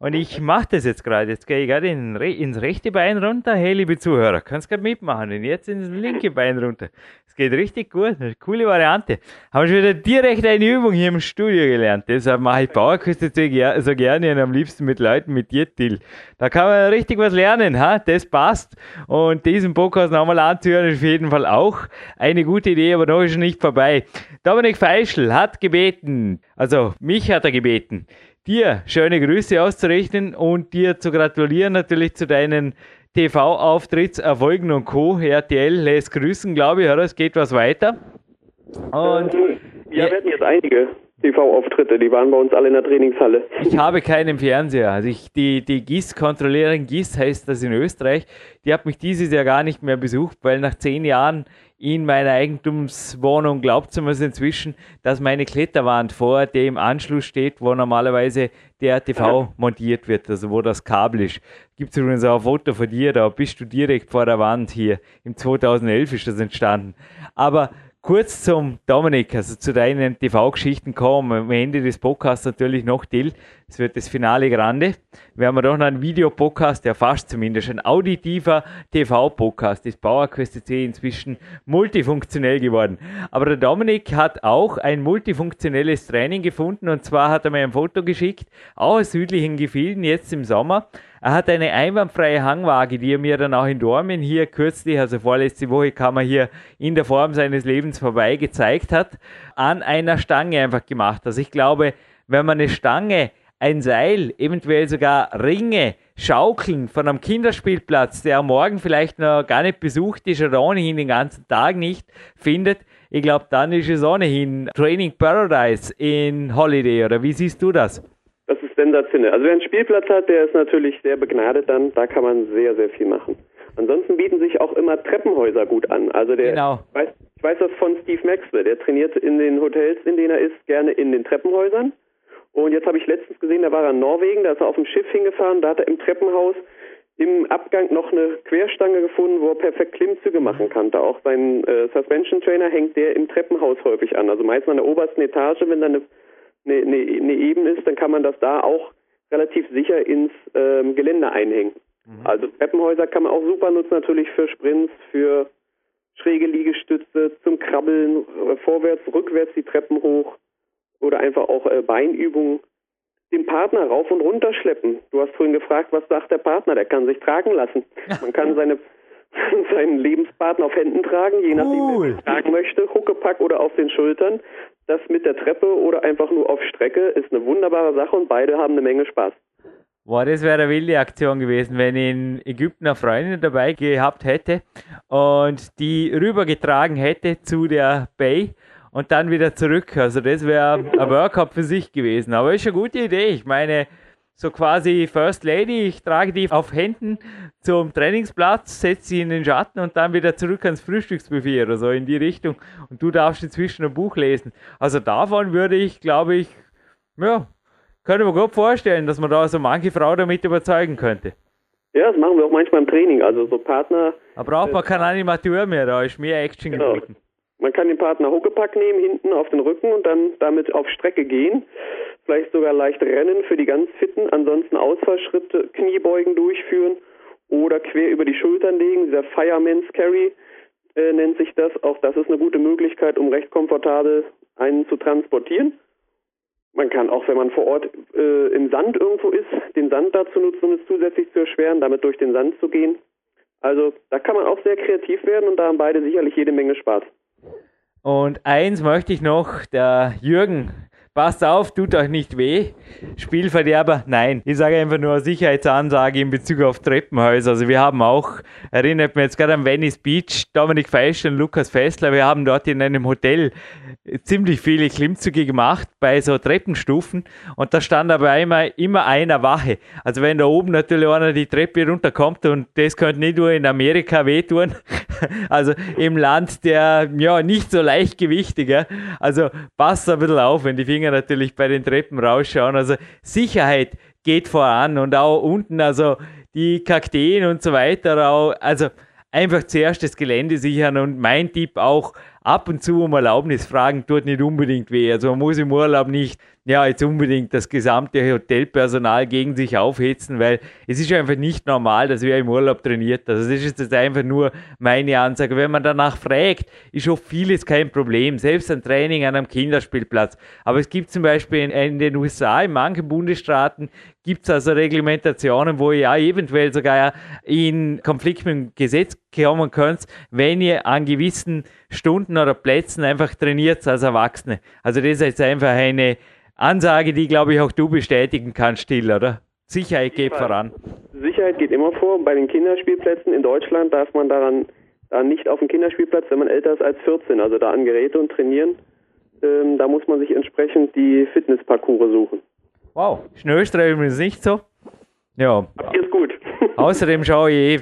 Und ich mache das jetzt gerade. Jetzt gehe ich gerade in, ins rechte Bein runter. Hey, liebe Zuhörer, kannst gerade mitmachen. Und jetzt ins linke Bein runter. Es geht richtig gut. Eine coole Variante. Haben schon wieder direkt eine Übung hier im Studio gelernt. Deshalb mache ich Powerküste so gerne und am liebsten mit Leuten mit dir, Till. Da kann man richtig was lernen. Ha? Das passt. Und diesen Podcast nochmal anzuhören ist auf jeden Fall auch eine gute Idee, aber noch ist er nicht vorbei. Dominik Feischl hat gebeten, also mich hat er gebeten, dir schöne Grüße auszurichten und dir zu gratulieren natürlich zu deinen TV-Auftrittserfolgen und Co. RTL lässt grüßen, glaube ich, oder? Es geht was weiter. Und ja, wir hatten jetzt einige TV-Auftritte, die waren bei uns alle in der Trainingshalle. Ich habe keinen Fernseher. Also ich, die, die GIS-Kontrolleurin, GIS heißt das in Österreich, die hat mich dieses Jahr gar nicht mehr besucht, weil nach zehn Jahren in meiner Eigentumswohnung glaubt sie mir inzwischen, dass meine Kletterwand vor dem Anschluss steht, wo normalerweise der TV montiert wird, also wo das Kabel ist. Gibt es übrigens auch ein Foto von dir, da bist du direkt vor der Wand hier. Im 2011 ist das entstanden. Aber kurz zum Dominik, also zu deinen TV-Geschichten kommen. Am Ende des Podcasts natürlich noch Till. Es wird das Finale Grande. Wir haben doch noch einen Videopodcast, der fast zumindest ein auditiver TV-Podcast ist. PowerQuest C inzwischen multifunktionell geworden. Aber der Dominik hat auch ein multifunktionelles Training gefunden und zwar hat er mir ein Foto geschickt, auch aus südlichen Gefilden jetzt im Sommer. Er hat eine einwandfreie Hangwaage, die er mir dann auch in Dormen hier kürzlich, also vorletzte Woche, kam er hier in der Form seines Lebens vorbei gezeigt hat, an einer Stange einfach gemacht. Also ich glaube, wenn man eine Stange, ein Seil, eventuell sogar Ringe, Schaukeln von einem Kinderspielplatz, der am Morgen vielleicht noch gar nicht besucht ist oder ohnehin den ganzen Tag nicht findet, ich glaube, dann ist es ohnehin Training Paradise in Holiday, oder wie siehst du das? Das ist sensationell. Also wer einen Spielplatz hat, der ist natürlich sehr begnadet dann. Da kann man sehr, sehr viel machen. Ansonsten bieten sich auch immer Treppenhäuser gut an. Also der, genau. weiß, ich weiß das von Steve Maxwell, der trainiert in den Hotels, in denen er ist, gerne in den Treppenhäusern. Und jetzt habe ich letztens gesehen, da war er in Norwegen, da ist er auf dem Schiff hingefahren, da hat er im Treppenhaus im Abgang noch eine Querstange gefunden, wo er perfekt Klimmzüge machen kann. Da auch sein äh, Suspension Trainer hängt der im Treppenhaus häufig an. Also meistens an der obersten Etage, wenn da eine eine, eine, Ebene ist, dann kann man das da auch relativ sicher ins ähm, Gelände einhängen. Mhm. Also Treppenhäuser kann man auch super nutzen, natürlich für Sprints, für schräge Liegestütze, zum Krabbeln, äh, vorwärts, rückwärts die Treppen hoch oder einfach auch äh, Beinübungen. Den Partner rauf und runter schleppen. Du hast vorhin gefragt, was sagt der Partner? Der kann sich tragen lassen. Man kann seine seinen Lebenspartner auf Händen tragen, je nachdem, cool. wer tragen möchte, Huckepack oder auf den Schultern. Das mit der Treppe oder einfach nur auf Strecke ist eine wunderbare Sache und beide haben eine Menge Spaß. Boah, das wäre eine wilde Aktion gewesen, wenn ich in Ägypten eine Freundin dabei gehabt hätte und die rübergetragen hätte zu der Bay und dann wieder zurück. Also das wäre ein Workout für sich gewesen. Aber ist eine gute Idee. Ich meine, so quasi First Lady, ich trage die auf Händen zum Trainingsplatz, setze sie in den Schatten und dann wieder zurück ans Frühstücksbuffet oder so in die Richtung und du darfst inzwischen ein Buch lesen. Also davon würde ich, glaube ich, ja, könnte man gut vorstellen, dass man da so manche Frau damit überzeugen könnte. Ja, das machen wir auch manchmal im Training, also so Partner. Da braucht man äh, keinen Animateur mehr, da ist mehr Action genau. geboten. Man kann den Partner Huckepack nehmen, hinten auf den Rücken und dann damit auf Strecke gehen vielleicht sogar leicht rennen für die ganz Fitten, ansonsten Ausfallschritte, Kniebeugen durchführen oder quer über die Schultern legen. Dieser Fireman's Carry äh, nennt sich das. Auch das ist eine gute Möglichkeit, um recht komfortabel einen zu transportieren. Man kann auch, wenn man vor Ort äh, im Sand irgendwo ist, den Sand dazu nutzen, um es zusätzlich zu erschweren, damit durch den Sand zu gehen. Also da kann man auch sehr kreativ werden und da haben beide sicherlich jede Menge Spaß. Und eins möchte ich noch, der Jürgen Passt auf, tut euch nicht weh. Spielverderber, nein. Ich sage einfach nur Sicherheitsansage in Bezug auf Treppenhäuser. Also wir haben auch, erinnert mich jetzt gerade an Venice Beach, Dominik Feisch und Lukas Fessler, wir haben dort in einem Hotel ziemlich viele Klimmzüge gemacht bei so Treppenstufen und da stand aber immer, immer einer Wache. Also wenn da oben natürlich einer die Treppe runterkommt und das könnte nicht nur in Amerika wehtun, also im Land der ja nicht so leichtgewichtiger. Also passt ein bisschen auf, wenn die Finger Finger natürlich bei den Treppen rausschauen. Also Sicherheit geht voran und auch unten, also die Kakteen und so weiter. Auch, also einfach zuerst das Gelände sichern und mein Tipp auch ab und zu um Erlaubnis fragen tut nicht unbedingt weh. Also man muss im Urlaub nicht ja, jetzt unbedingt das gesamte Hotelpersonal gegen sich aufhetzen, weil es ist einfach nicht normal, dass wer im Urlaub trainiert. Also das ist jetzt einfach nur meine Ansage. Wenn man danach fragt, ist oft vieles kein Problem, selbst ein Training an einem Kinderspielplatz. Aber es gibt zum Beispiel in, in den USA, in manchen Bundesstaaten, gibt es also Reglementationen, wo ihr ja eventuell sogar in Konflikt mit dem Gesetz kommen könnt, wenn ihr an gewissen Stunden oder Plätzen einfach trainiert als Erwachsene. Also das ist jetzt einfach eine Ansage, die, glaube ich, auch du bestätigen kannst, Still, oder? Sicherheit geht voran. Sicherheit geht immer vor. Bei den Kinderspielplätzen in Deutschland darf man daran da nicht auf dem Kinderspielplatz, wenn man älter ist als 14, also da an Geräte und trainieren. Ähm, da muss man sich entsprechend die Fitnessparcours suchen. Wow, Schnellstreif ist nicht so. Ja. Habt ihr es gut? Außerdem schaue ich,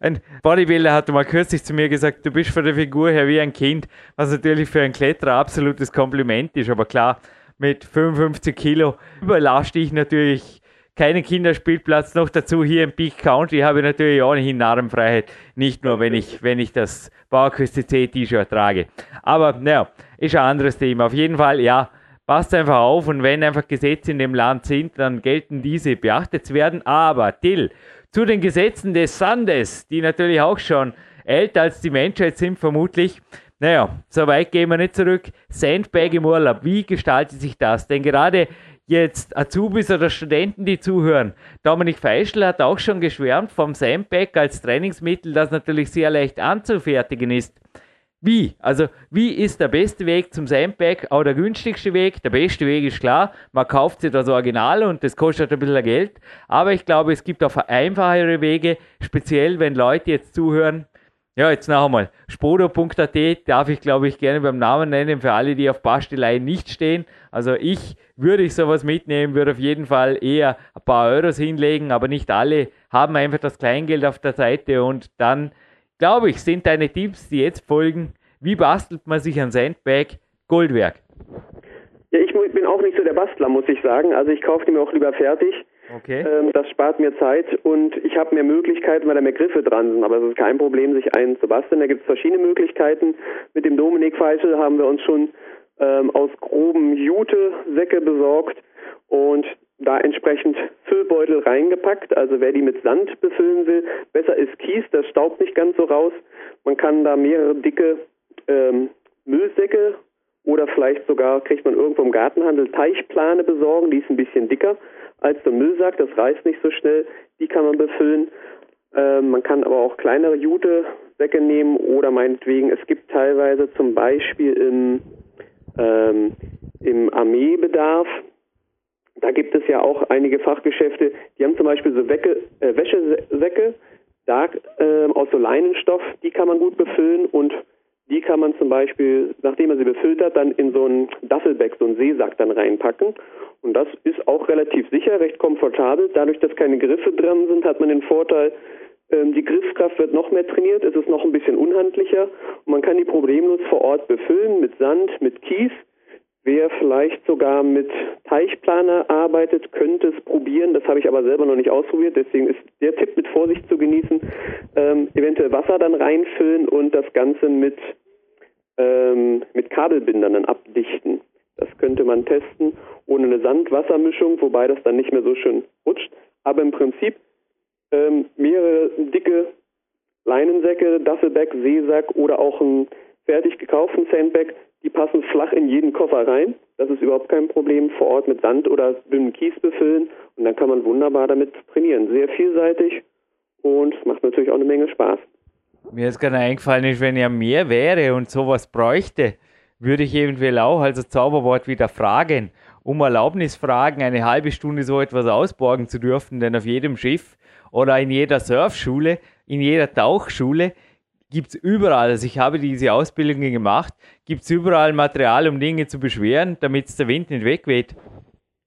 ein Bodybuilder hat mal kürzlich zu mir gesagt, du bist von der Figur her wie ein Kind, was natürlich für einen Kletterer absolutes Kompliment ist, aber klar, mit 55 Kilo überlaste ich natürlich keinen Kinderspielplatz. Noch dazu hier im Peak Country habe ich natürlich ohnehin Narrenfreiheit. Nicht nur, wenn ich, wenn ich das Bauerküste C T-Shirt trage. Aber naja, ist ein anderes Thema. Auf jeden Fall, ja, passt einfach auf und wenn einfach Gesetze in dem Land sind, dann gelten diese beachtet zu werden. Aber Till, zu den Gesetzen des Sandes, die natürlich auch schon älter als die Menschheit sind, vermutlich. Naja, so weit gehen wir nicht zurück. Sandbag im Urlaub, wie gestaltet sich das? Denn gerade jetzt Azubis oder Studenten, die zuhören, Dominik Feischl hat auch schon geschwärmt vom Sandbag als Trainingsmittel, das natürlich sehr leicht anzufertigen ist. Wie? Also, wie ist der beste Weg zum Sandbag? Auch der günstigste Weg? Der beste Weg ist klar, man kauft sich das Original und das kostet ein bisschen Geld. Aber ich glaube, es gibt auch einfachere Wege, speziell wenn Leute jetzt zuhören, ja, jetzt noch einmal. Spodo.at darf ich, glaube ich, gerne beim Namen nennen, für alle, die auf Basteleien nicht stehen. Also ich würde ich sowas mitnehmen, würde auf jeden Fall eher ein paar Euros hinlegen, aber nicht alle haben einfach das Kleingeld auf der Seite und dann, glaube ich, sind deine Tipps, die jetzt folgen, wie bastelt man sich ein Sandbag Goldwerk? Ja, ich bin auch nicht so der Bastler, muss ich sagen. Also ich kaufe die mir auch lieber fertig. Okay. Ähm, das spart mir Zeit und ich habe mehr Möglichkeiten, weil da mehr Griffe dran sind. Aber es ist kein Problem, sich einen zu basteln. Da gibt es verschiedene Möglichkeiten. Mit dem Dominik Feischl haben wir uns schon ähm, aus groben Jute-Säcke besorgt und da entsprechend Füllbeutel reingepackt. Also wer die mit Sand befüllen will, besser ist Kies, das staubt nicht ganz so raus. Man kann da mehrere dicke ähm, Müllsäcke oder vielleicht sogar kriegt man irgendwo im Gartenhandel Teichplane besorgen, die ist ein bisschen dicker als der Müllsack, das reißt nicht so schnell, die kann man befüllen. Ähm, man kann aber auch kleinere Jute-Säcke nehmen oder meinetwegen, es gibt teilweise zum Beispiel im, ähm, im Armeebedarf, da gibt es ja auch einige Fachgeschäfte, die haben zum Beispiel so Wecke, äh, Wäschesäcke, da äh, aus so Leinenstoff, die kann man gut befüllen und die kann man zum Beispiel, nachdem man sie befüllt hat, dann in so einen Duffelbag, so einen Seesack dann reinpacken. Und das ist auch relativ sicher, recht komfortabel. Dadurch, dass keine Griffe dran sind, hat man den Vorteil, ähm, die Griffkraft wird noch mehr trainiert, es ist noch ein bisschen unhandlicher und man kann die problemlos vor Ort befüllen mit Sand, mit Kies. Wer vielleicht sogar mit Teichplaner arbeitet, könnte es probieren. Das habe ich aber selber noch nicht ausprobiert. Deswegen ist der Tipp mit Vorsicht zu genießen. Ähm, eventuell Wasser dann reinfüllen und das Ganze mit, ähm, mit Kabelbindern dann abdichten. Das könnte man testen ohne eine Sand-Wasser-Mischung, wobei das dann nicht mehr so schön rutscht. Aber im Prinzip ähm, mehrere dicke Leinensäcke, Duffelbag, Seesack oder auch einen fertig gekauften Sandbag die passen flach in jeden Koffer rein. Das ist überhaupt kein Problem. Vor Ort mit Sand oder dünnem Kies befüllen und dann kann man wunderbar damit trainieren. Sehr vielseitig und macht natürlich auch eine Menge Spaß. Mir ist gerade eingefallen, wenn ja mehr wäre und sowas bräuchte, würde ich eventuell auch als Zauberwort wieder fragen, um Erlaubnis fragen, eine halbe Stunde so etwas ausborgen zu dürfen, denn auf jedem Schiff oder in jeder Surfschule, in jeder Tauchschule gibt es überall, also ich habe diese Ausbildungen gemacht, gibt es überall Material, um Dinge zu beschweren, damit der Wind nicht wegweht.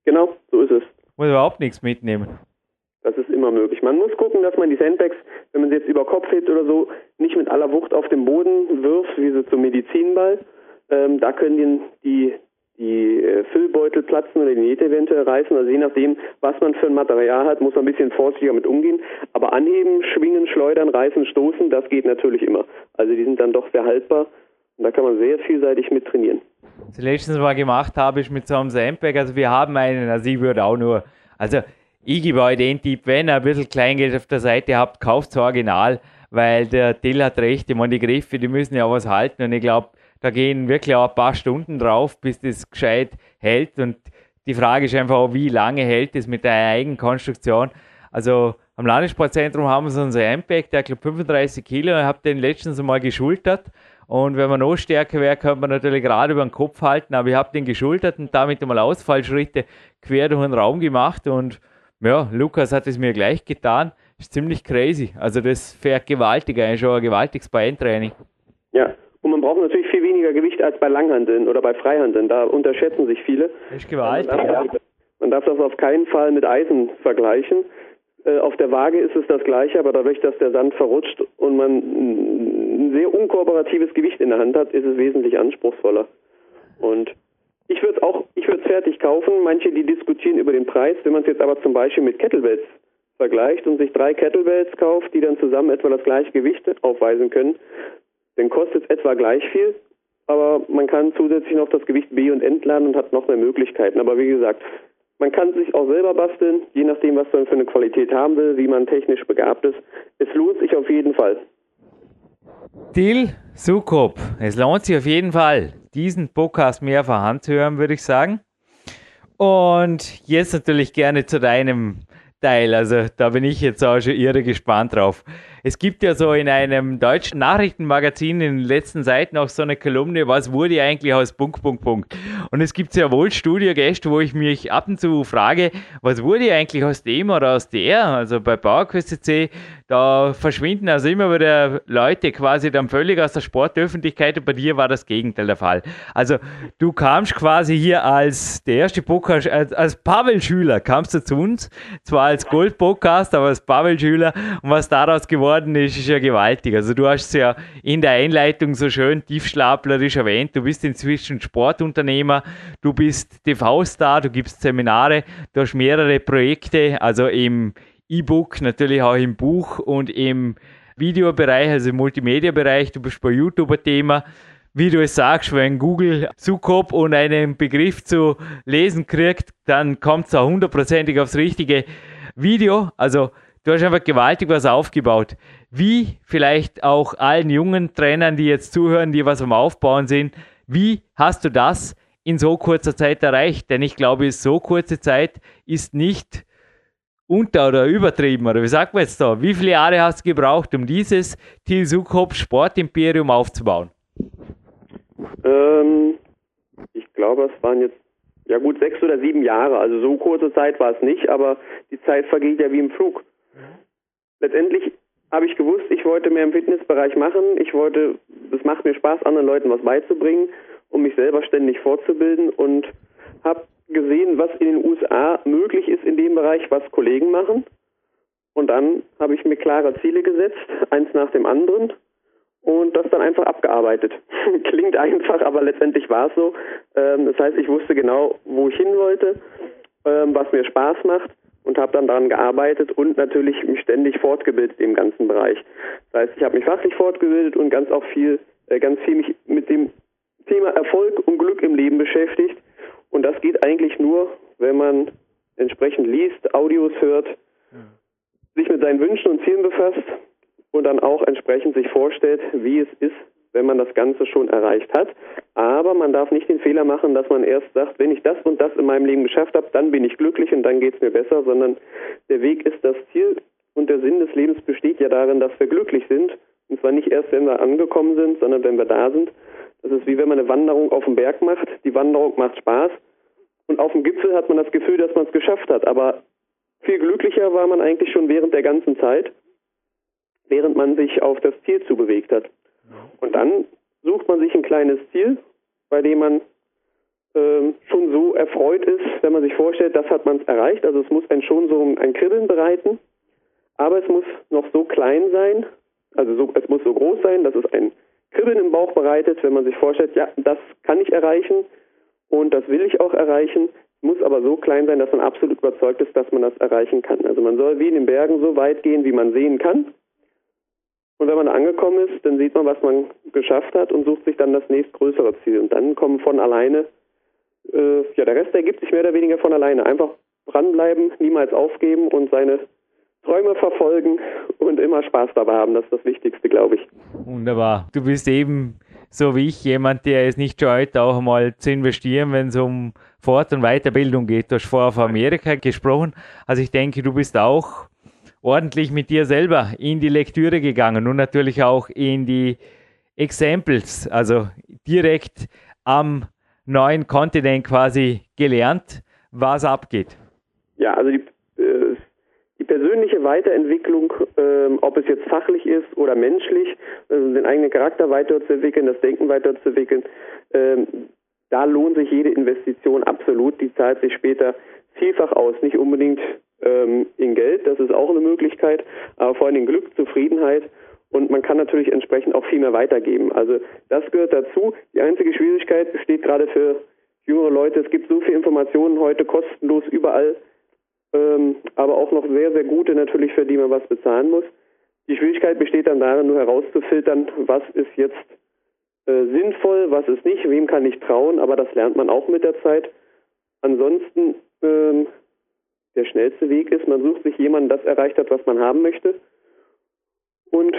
Genau, so ist es. Muss überhaupt nichts mitnehmen. Das ist immer möglich. Man muss gucken, dass man die Sandbags, wenn man sie jetzt über Kopf hebt oder so, nicht mit aller Wucht auf den Boden wirft, wie so zum Medizinball. Ähm, da können die, die die äh, Füllbeutel platzen oder die Nähte eventuell reißen. Also je nachdem, was man für ein Material hat, muss man ein bisschen vorsichtiger mit umgehen. Aber anheben, schwingen, schleudern, reißen, stoßen, das geht natürlich immer. Also die sind dann doch sehr haltbar Und da kann man sehr vielseitig mit trainieren. Was ich letztens mal gemacht habe, ist mit so einem Sandbag, also wir haben einen, also ich würde auch nur, also ich gebe euch den Tipp, wenn ihr ein bisschen Kleingeld auf der Seite habt, kauft es original, weil der Till hat recht, ich meine, die Griffe, die müssen ja was halten und ich glaube, da gehen wirklich auch ein paar Stunden drauf, bis das gescheit hält und die Frage ist einfach auch, wie lange hält es mit der Eigenkonstruktion. Also am Landessportzentrum haben wir so einen Sandbag, der glaube 35 Kilo, ich habe den letztens mal geschultert und wenn man noch stärker wäre, könnte man natürlich gerade über den Kopf halten, aber ich habe den geschultert und damit einmal Ausfallschritte quer durch den Raum gemacht und ja, Lukas hat es mir gleich getan. Ist ziemlich crazy. Also das fährt gewaltig, eigentlich schon ein gewaltiges Beintraining. Ja, und man braucht natürlich viel weniger Gewicht als bei Langhandeln oder bei Freihandeln. Da unterschätzen sich viele. Das ist gewaltig, man darf, ja. Man darf das auf keinen Fall mit Eisen vergleichen. Äh, auf der Waage ist es das gleiche, aber dadurch, dass der Sand verrutscht und man ein sehr unkooperatives Gewicht in der Hand hat, ist es wesentlich anspruchsvoller. Und ich würde es auch, ich würde es fertig kaufen. Manche, die diskutieren über den Preis. Wenn man es jetzt aber zum Beispiel mit Kettlebells vergleicht und sich drei Kettlebells kauft, die dann zusammen etwa das gleiche Gewicht aufweisen können, dann kostet es etwa gleich viel. Aber man kann zusätzlich noch das Gewicht B und entladen und hat noch mehr Möglichkeiten. Aber wie gesagt, man kann sich auch selber basteln, je nachdem, was man für eine Qualität haben will, wie man technisch begabt ist. Es lohnt sich auf jeden Fall. Till Sukop, es lohnt sich auf jeden Fall, diesen Podcast mehrfach anzuhören, würde ich sagen. Und jetzt natürlich gerne zu deinem Teil. Also da bin ich jetzt auch schon irre gespannt drauf. Es gibt ja so in einem deutschen Nachrichtenmagazin in den letzten Seiten auch so eine Kolumne, was wurde eigentlich aus Punkt, Punkt, Punkt. Und es gibt sehr wohl Studiogäste, wo ich mich ab und zu frage, was wurde eigentlich aus dem oder aus der? Also bei PowerQuest CC, da verschwinden also immer wieder Leute quasi dann völlig aus der Sportöffentlichkeit und bei dir war das Gegenteil der Fall. Also du kamst quasi hier als der erste Podcast, als, als Pavel-Schüler kamst du zu uns, zwar als Gold-Podcast, aber als Pavel-Schüler und was daraus geworden ist, ist ja gewaltig. Also du hast es ja in der Einleitung so schön tiefschlaplerisch erwähnt, du bist inzwischen Sportunternehmer, du bist TV-Star, du gibst Seminare, du hast mehrere Projekte, also im E-Book, natürlich auch im Buch und im Videobereich, also im Multimedia-Bereich. Du bist bei YouTube ein Thema. Wie du es sagst, wenn Google Sukop und einen Begriff zu lesen kriegt, dann kommt es auch hundertprozentig aufs richtige Video. Also du hast einfach gewaltig was aufgebaut. Wie vielleicht auch allen jungen Trainern, die jetzt zuhören, die was am Aufbauen sind, wie hast du das in so kurzer Zeit erreicht? Denn ich glaube, so kurze Zeit ist nicht unter- oder übertrieben, oder wie sagt man jetzt da? Wie viele Jahre hast du gebraucht, um dieses Thiel Sukop Sportimperium aufzubauen? Ähm, ich glaube, es waren jetzt, ja gut, sechs oder sieben Jahre. Also so kurze Zeit war es nicht, aber die Zeit vergeht ja wie im Flug. Letztendlich habe ich gewusst, ich wollte mehr im Fitnessbereich machen. Ich wollte, es macht mir Spaß, anderen Leuten was beizubringen, um mich selber ständig fortzubilden und habe gesehen, was in den USA möglich ist in dem Bereich, was Kollegen machen. Und dann habe ich mir klare Ziele gesetzt, eins nach dem anderen und das dann einfach abgearbeitet. Klingt einfach, aber letztendlich war es so. Ähm, das heißt, ich wusste genau, wo ich hin wollte, ähm, was mir Spaß macht und habe dann daran gearbeitet und natürlich mich ständig fortgebildet im ganzen Bereich. Das heißt, ich habe mich fachlich fortgebildet und ganz auch viel, äh, ganz viel mich mit dem Thema Erfolg und Glück im Leben beschäftigt und das geht eigentlich nur, wenn man entsprechend liest, Audios hört, sich mit seinen Wünschen und Zielen befasst und dann auch entsprechend sich vorstellt, wie es ist, wenn man das Ganze schon erreicht hat. Aber man darf nicht den Fehler machen, dass man erst sagt, wenn ich das und das in meinem Leben geschafft habe, dann bin ich glücklich und dann geht es mir besser, sondern der Weg ist das Ziel und der Sinn des Lebens besteht ja darin, dass wir glücklich sind. Und zwar nicht erst, wenn wir angekommen sind, sondern wenn wir da sind. Das ist wie wenn man eine Wanderung auf dem Berg macht. Die Wanderung macht Spaß. Und auf dem Gipfel hat man das Gefühl, dass man es geschafft hat. Aber viel glücklicher war man eigentlich schon während der ganzen Zeit, während man sich auf das Ziel zubewegt hat. Und dann sucht man sich ein kleines Ziel, bei dem man ähm, schon so erfreut ist, wenn man sich vorstellt, das hat man es erreicht. Also es muss einen schon so ein Kribbeln bereiten, aber es muss noch so klein sein, also so, es muss so groß sein, dass es ein Kribbeln im Bauch bereitet, wenn man sich vorstellt, ja, das kann ich erreichen und das will ich auch erreichen, muss aber so klein sein, dass man absolut überzeugt ist, dass man das erreichen kann. Also man soll wie in den Bergen so weit gehen, wie man sehen kann. Und wenn man angekommen ist, dann sieht man, was man geschafft hat und sucht sich dann das nächstgrößere Ziel. Und dann kommen von alleine, äh, ja, der Rest ergibt sich mehr oder weniger von alleine. Einfach dranbleiben, niemals aufgeben und seine Träume verfolgen und immer Spaß dabei haben. Das ist das Wichtigste, glaube ich. Wunderbar. Du bist eben so wie ich jemand, der es nicht scheut, auch mal zu investieren, wenn es um Fort- und Weiterbildung geht. Du hast vorher auf Amerika gesprochen. Also ich denke, du bist auch ordentlich mit dir selber in die Lektüre gegangen und natürlich auch in die Examples, also direkt am neuen Kontinent quasi gelernt, was abgeht. Ja, also die, äh, die persönliche Weiterentwicklung, äh, ob es jetzt fachlich ist oder menschlich, also den eigenen Charakter weiterzuentwickeln, das Denken weiterzuentwickeln, äh, da lohnt sich jede Investition absolut. Die zahlt sich später vielfach aus. Nicht unbedingt ähm, in Geld, das ist auch eine Möglichkeit, aber vor allem Glück, Zufriedenheit und man kann natürlich entsprechend auch viel mehr weitergeben. Also das gehört dazu. Die einzige Schwierigkeit besteht gerade für jüngere Leute, es gibt so viele Informationen heute kostenlos überall, ähm, aber auch noch sehr, sehr gute natürlich, für die man was bezahlen muss. Die Schwierigkeit besteht dann darin, nur herauszufiltern, was ist jetzt äh, sinnvoll, was ist nicht, wem kann ich trauen, aber das lernt man auch mit der Zeit. Ansonsten ähm, der schnellste Weg ist, man sucht sich jemanden, das erreicht hat, was man haben möchte. Und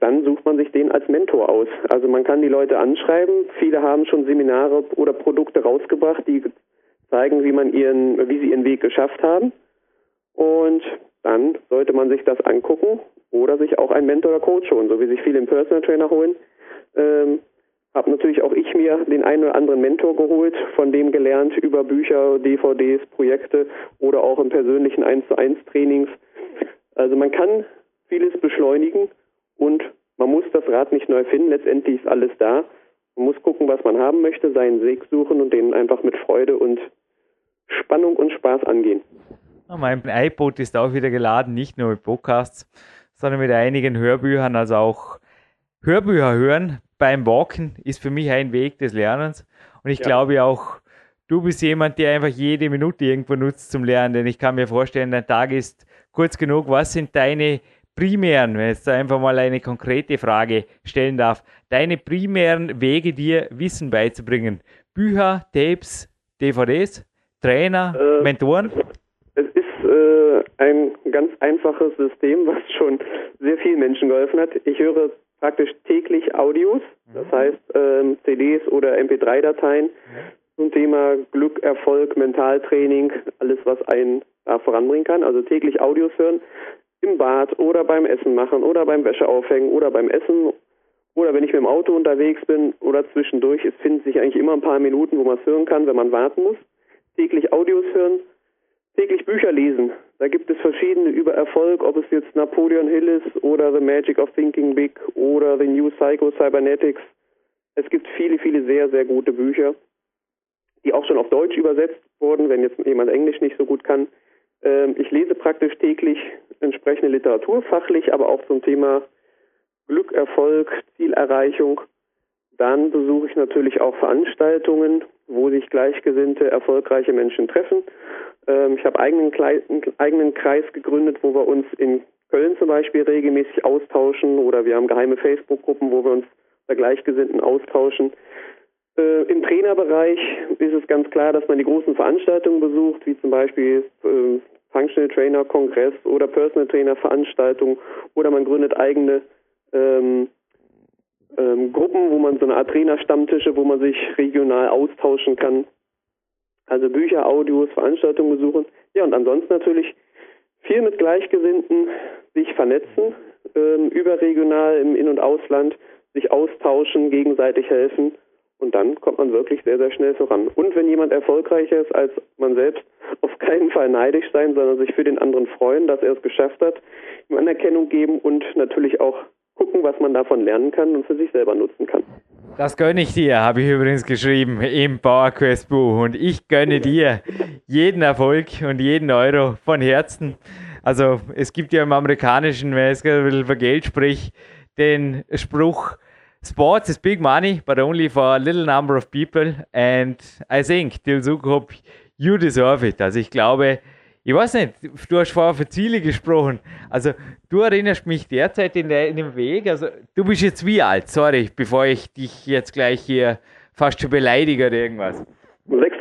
dann sucht man sich den als Mentor aus. Also man kann die Leute anschreiben. Viele haben schon Seminare oder Produkte rausgebracht, die zeigen, wie man ihren, wie sie ihren Weg geschafft haben. Und dann sollte man sich das angucken oder sich auch einen Mentor oder Coach holen, so wie sich viele im Personal Trainer holen. Ähm, habe natürlich auch ich mir den einen oder anderen Mentor geholt, von dem gelernt über Bücher, DVDs, Projekte oder auch im persönlichen 1 zu 1 Trainings. Also man kann vieles beschleunigen und man muss das Rad nicht neu finden. Letztendlich ist alles da. Man muss gucken, was man haben möchte, seinen Weg suchen und den einfach mit Freude und Spannung und Spaß angehen. Mein iPod ist auch wieder geladen, nicht nur mit Podcasts, sondern mit einigen Hörbüchern, also auch Hörbücher hören beim Walken ist für mich ein Weg des Lernens. Und ich ja. glaube auch, du bist jemand, der einfach jede Minute irgendwo nutzt zum Lernen. Denn ich kann mir vorstellen, dein Tag ist kurz genug. Was sind deine primären, wenn ich jetzt einfach mal eine konkrete Frage stellen darf, deine primären Wege, dir Wissen beizubringen? Bücher, Tapes, DVDs, Trainer, äh, Mentoren? Es ist äh, ein ganz einfaches System, was schon sehr vielen Menschen geholfen hat. Ich höre praktisch täglich Audios, das mhm. heißt ähm, CDs oder MP3-Dateien mhm. zum Thema Glück, Erfolg, Mentaltraining, alles, was einen da voranbringen kann. Also täglich Audios hören im Bad oder beim Essen machen oder beim Wäscheaufhängen oder beim Essen oder wenn ich mit dem Auto unterwegs bin oder zwischendurch. Es finden sich eigentlich immer ein paar Minuten, wo man es hören kann, wenn man warten muss. Täglich Audios hören, täglich Bücher lesen. Da gibt es verschiedene über Erfolg, ob es jetzt Napoleon Hill ist oder The Magic of Thinking Big oder The New Psycho Cybernetics. Es gibt viele, viele sehr, sehr gute Bücher, die auch schon auf Deutsch übersetzt wurden, wenn jetzt jemand Englisch nicht so gut kann. Ähm, ich lese praktisch täglich entsprechende Literatur, fachlich, aber auch zum Thema Glück, Erfolg, Zielerreichung. Dann besuche ich natürlich auch Veranstaltungen, wo sich gleichgesinnte, erfolgreiche Menschen treffen. Ähm, ich habe eigenen, einen eigenen Kreis gegründet, wo wir uns in Köln zum Beispiel regelmäßig austauschen oder wir haben geheime Facebook-Gruppen, wo wir uns bei Gleichgesinnten austauschen. Äh, Im Trainerbereich ist es ganz klar, dass man die großen Veranstaltungen besucht, wie zum Beispiel äh, Functional Trainer Kongress oder Personal Trainer Veranstaltungen oder man gründet eigene ähm, ähm, Gruppen, wo man so eine Art Trainerstammtische, wo man sich regional austauschen kann. Also Bücher, Audios, Veranstaltungen besuchen. Ja, und ansonsten natürlich viel mit Gleichgesinnten sich vernetzen, ähm, überregional im In- und Ausland, sich austauschen, gegenseitig helfen. Und dann kommt man wirklich sehr, sehr schnell voran. Und wenn jemand erfolgreicher ist als man selbst, auf keinen Fall neidisch sein, sondern sich für den anderen freuen, dass er es geschafft hat, ihm Anerkennung geben und natürlich auch gucken, was man davon lernen kann und für sich selber nutzen kann. Das gönne ich dir, habe ich übrigens geschrieben im PowerQuest Buch. Und ich gönne dir jeden Erfolg und jeden Euro von Herzen. Also es gibt ja im amerikanischen, wenn es über Geld spricht, den Spruch, Sports is big money, but only for a little number of people. And I think, Til Sukop, you deserve it. Also ich glaube, ich weiß nicht, du hast vorher von Ziele gesprochen. Also, du erinnerst mich derzeit in, der, in dem Weg. Also, du bist jetzt wie alt? Sorry, bevor ich dich jetzt gleich hier fast schon beleidige oder irgendwas.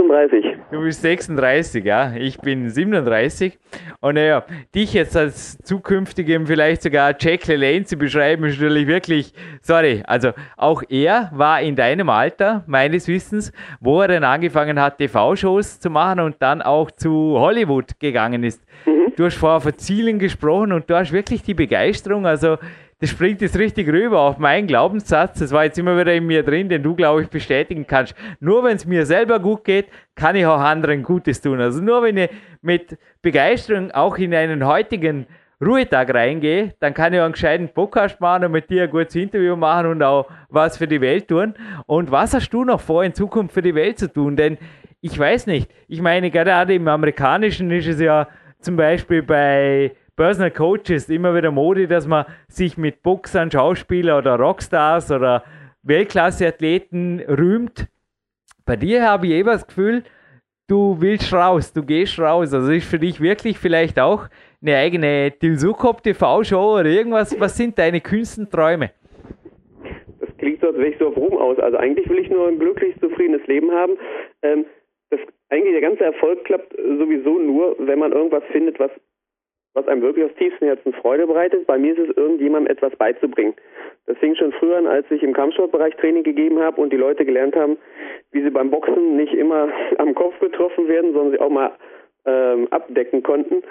36. Du bist 36, ja. Ich bin 37. Und naja, dich jetzt als zukünftigem vielleicht sogar Jack LaLanne zu beschreiben, ist natürlich wirklich, sorry, also auch er war in deinem Alter, meines Wissens, wo er dann angefangen hat, TV-Shows zu machen und dann auch zu Hollywood gegangen ist. Mhm. Du hast vorher von Zielen gesprochen und du hast wirklich die Begeisterung, also das springt jetzt richtig rüber auf meinen Glaubenssatz. Das war jetzt immer wieder in mir drin, den du, glaube ich, bestätigen kannst. Nur wenn es mir selber gut geht, kann ich auch anderen Gutes tun. Also nur wenn ich mit Begeisterung auch in einen heutigen Ruhetag reingehe, dann kann ich auch einen gescheiten Podcast machen und mit dir ein gutes Interview machen und auch was für die Welt tun. Und was hast du noch vor, in Zukunft für die Welt zu tun? Denn ich weiß nicht. Ich meine, gerade im Amerikanischen ist es ja zum Beispiel bei Personal Coaches immer wieder Mode, dass man sich mit Boxern, Schauspieler oder Rockstars oder Weltklasse-Athleten rühmt. Bei dir habe ich eben das Gefühl, du willst raus, du gehst raus. Also ist für dich wirklich vielleicht auch eine eigene Tilsukop TV-Show oder irgendwas. Was sind deine kühnsten Träume? Das klingt so, als wäre ich so auf Ruhm aus. Also eigentlich will ich nur ein glücklich, zufriedenes Leben haben. Ähm, das, eigentlich der ganze Erfolg klappt sowieso nur, wenn man irgendwas findet, was was einem wirklich aus tiefstem Herzen Freude bereitet. Bei mir ist es, irgendjemandem etwas beizubringen. Das fing schon früher an, als ich im Kampfsportbereich Training gegeben habe und die Leute gelernt haben, wie sie beim Boxen nicht immer am Kopf getroffen werden, sondern sie auch mal ähm, abdecken konnten.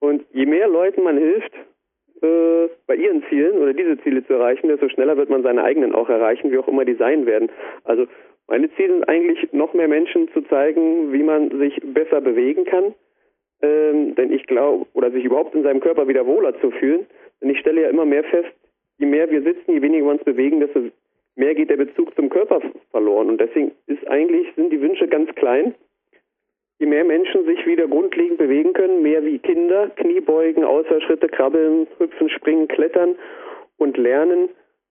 Und je mehr Leuten man hilft, äh, bei ihren Zielen oder diese Ziele zu erreichen, desto schneller wird man seine eigenen auch erreichen, wie auch immer die sein werden. Also meine Ziele sind eigentlich, noch mehr Menschen zu zeigen, wie man sich besser bewegen kann, ähm, denn ich glaube, oder sich überhaupt in seinem Körper wieder wohler zu fühlen. Denn ich stelle ja immer mehr fest, je mehr wir sitzen, je weniger wir uns bewegen, desto mehr geht der Bezug zum Körper verloren. Und deswegen ist eigentlich, sind die Wünsche ganz klein. Je mehr Menschen sich wieder grundlegend bewegen können, mehr wie Kinder, Kniebeugen, Ausfallschritte, Krabbeln, Hüpfen, Springen, Klettern und lernen,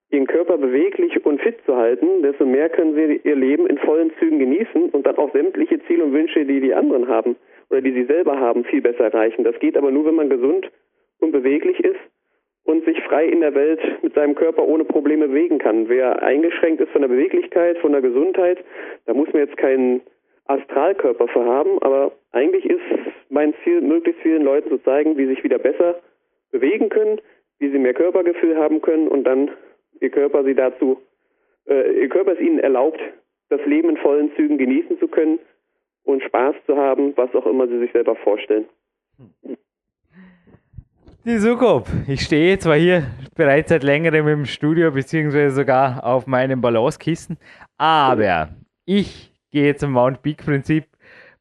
ihren Körper beweglich und fit zu halten, desto mehr können sie ihr Leben in vollen Zügen genießen und dann auch sämtliche Ziele und Wünsche, die die anderen haben, oder die sie selber haben, viel besser erreichen. Das geht aber nur, wenn man gesund und beweglich ist und sich frei in der Welt mit seinem Körper ohne Probleme bewegen kann. Wer eingeschränkt ist von der Beweglichkeit, von der Gesundheit, da muss man jetzt keinen Astralkörper für haben, aber eigentlich ist mein Ziel, möglichst vielen Leuten zu zeigen, wie sie sich wieder besser bewegen können, wie sie mehr Körpergefühl haben können und dann ihr Körper sie dazu, äh, ihr Körper es ihnen erlaubt, das Leben in vollen Zügen genießen zu können und Spaß zu haben, was auch immer sie sich selber vorstellen. Die Sukop, ich stehe zwar hier bereits seit längerem im Studio, beziehungsweise sogar auf meinem Balancekissen, aber ich gehe zum Mount Peak Prinzip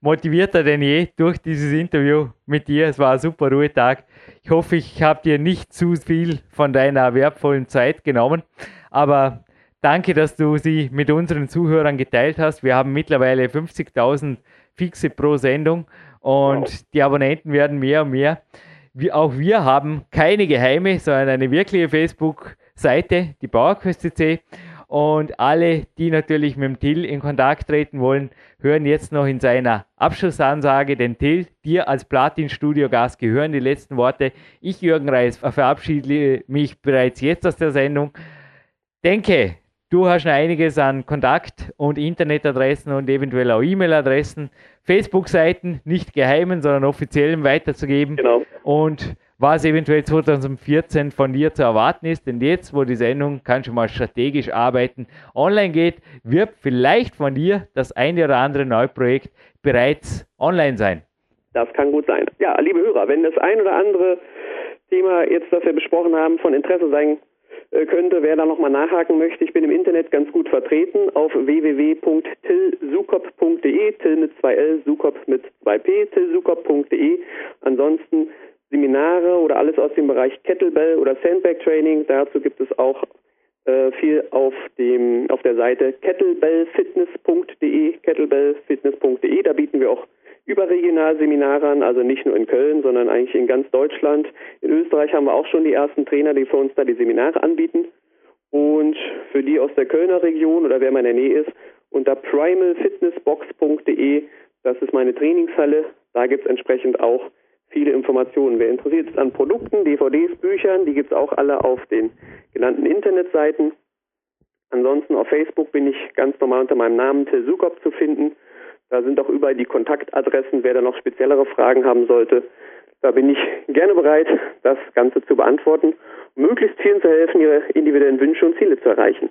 motivierter denn je durch dieses Interview mit dir. Es war ein super Ruhetag. Ich hoffe, ich habe dir nicht zu viel von deiner wertvollen Zeit genommen, aber danke, dass du sie mit unseren Zuhörern geteilt hast. Wir haben mittlerweile 50.000 Fixe pro Sendung und wow. die Abonnenten werden mehr und mehr. Wir, auch wir haben keine geheime, sondern eine wirkliche Facebook-Seite, die PowerQuest Und alle, die natürlich mit dem Till in Kontakt treten wollen, hören jetzt noch in seiner Abschlussansage den Till. Dir als Platin-Studio-Gast gehören die letzten Worte. Ich, Jürgen Reis, verabschiede mich bereits jetzt aus der Sendung. Denke, Du hast noch einiges an Kontakt- und Internetadressen und eventuell auch E-Mail-Adressen, Facebook-Seiten, nicht geheimen, sondern offiziellen weiterzugeben. Genau. Und was eventuell 2014 von dir zu erwarten ist, denn jetzt, wo die Sendung, kann schon mal strategisch arbeiten, online geht, wird vielleicht von dir das eine oder andere Neuprojekt bereits online sein. Das kann gut sein. Ja, liebe Hörer, wenn das ein oder andere Thema jetzt, das wir besprochen haben, von Interesse sein könnte, wer da nochmal nachhaken möchte, ich bin im Internet ganz gut vertreten auf www.tilsukop.de, Till mit 2L, Sukop mit 2P, tilsukop.de. Ansonsten Seminare oder alles aus dem Bereich Kettlebell oder Sandbag Training. Dazu gibt es auch äh, viel auf dem auf der Seite kettlebellfitness.de, kettlebellfitness.de. Da bieten wir auch überregional Seminare also nicht nur in Köln, sondern eigentlich in ganz Deutschland. In Österreich haben wir auch schon die ersten Trainer, die für uns da die Seminare anbieten. Und für die aus der Kölner Region oder wer mal in der Nähe ist, unter primalfitnessbox.de, das ist meine Trainingshalle, da gibt es entsprechend auch viele Informationen. Wer interessiert ist an Produkten, DVDs, Büchern, die gibt es auch alle auf den genannten Internetseiten. Ansonsten auf Facebook bin ich ganz normal unter meinem Namen Till Sukop zu finden. Da sind auch überall die Kontaktadressen, wer da noch speziellere Fragen haben sollte. Da bin ich gerne bereit, das Ganze zu beantworten, möglichst vielen zu helfen, ihre individuellen Wünsche und Ziele zu erreichen.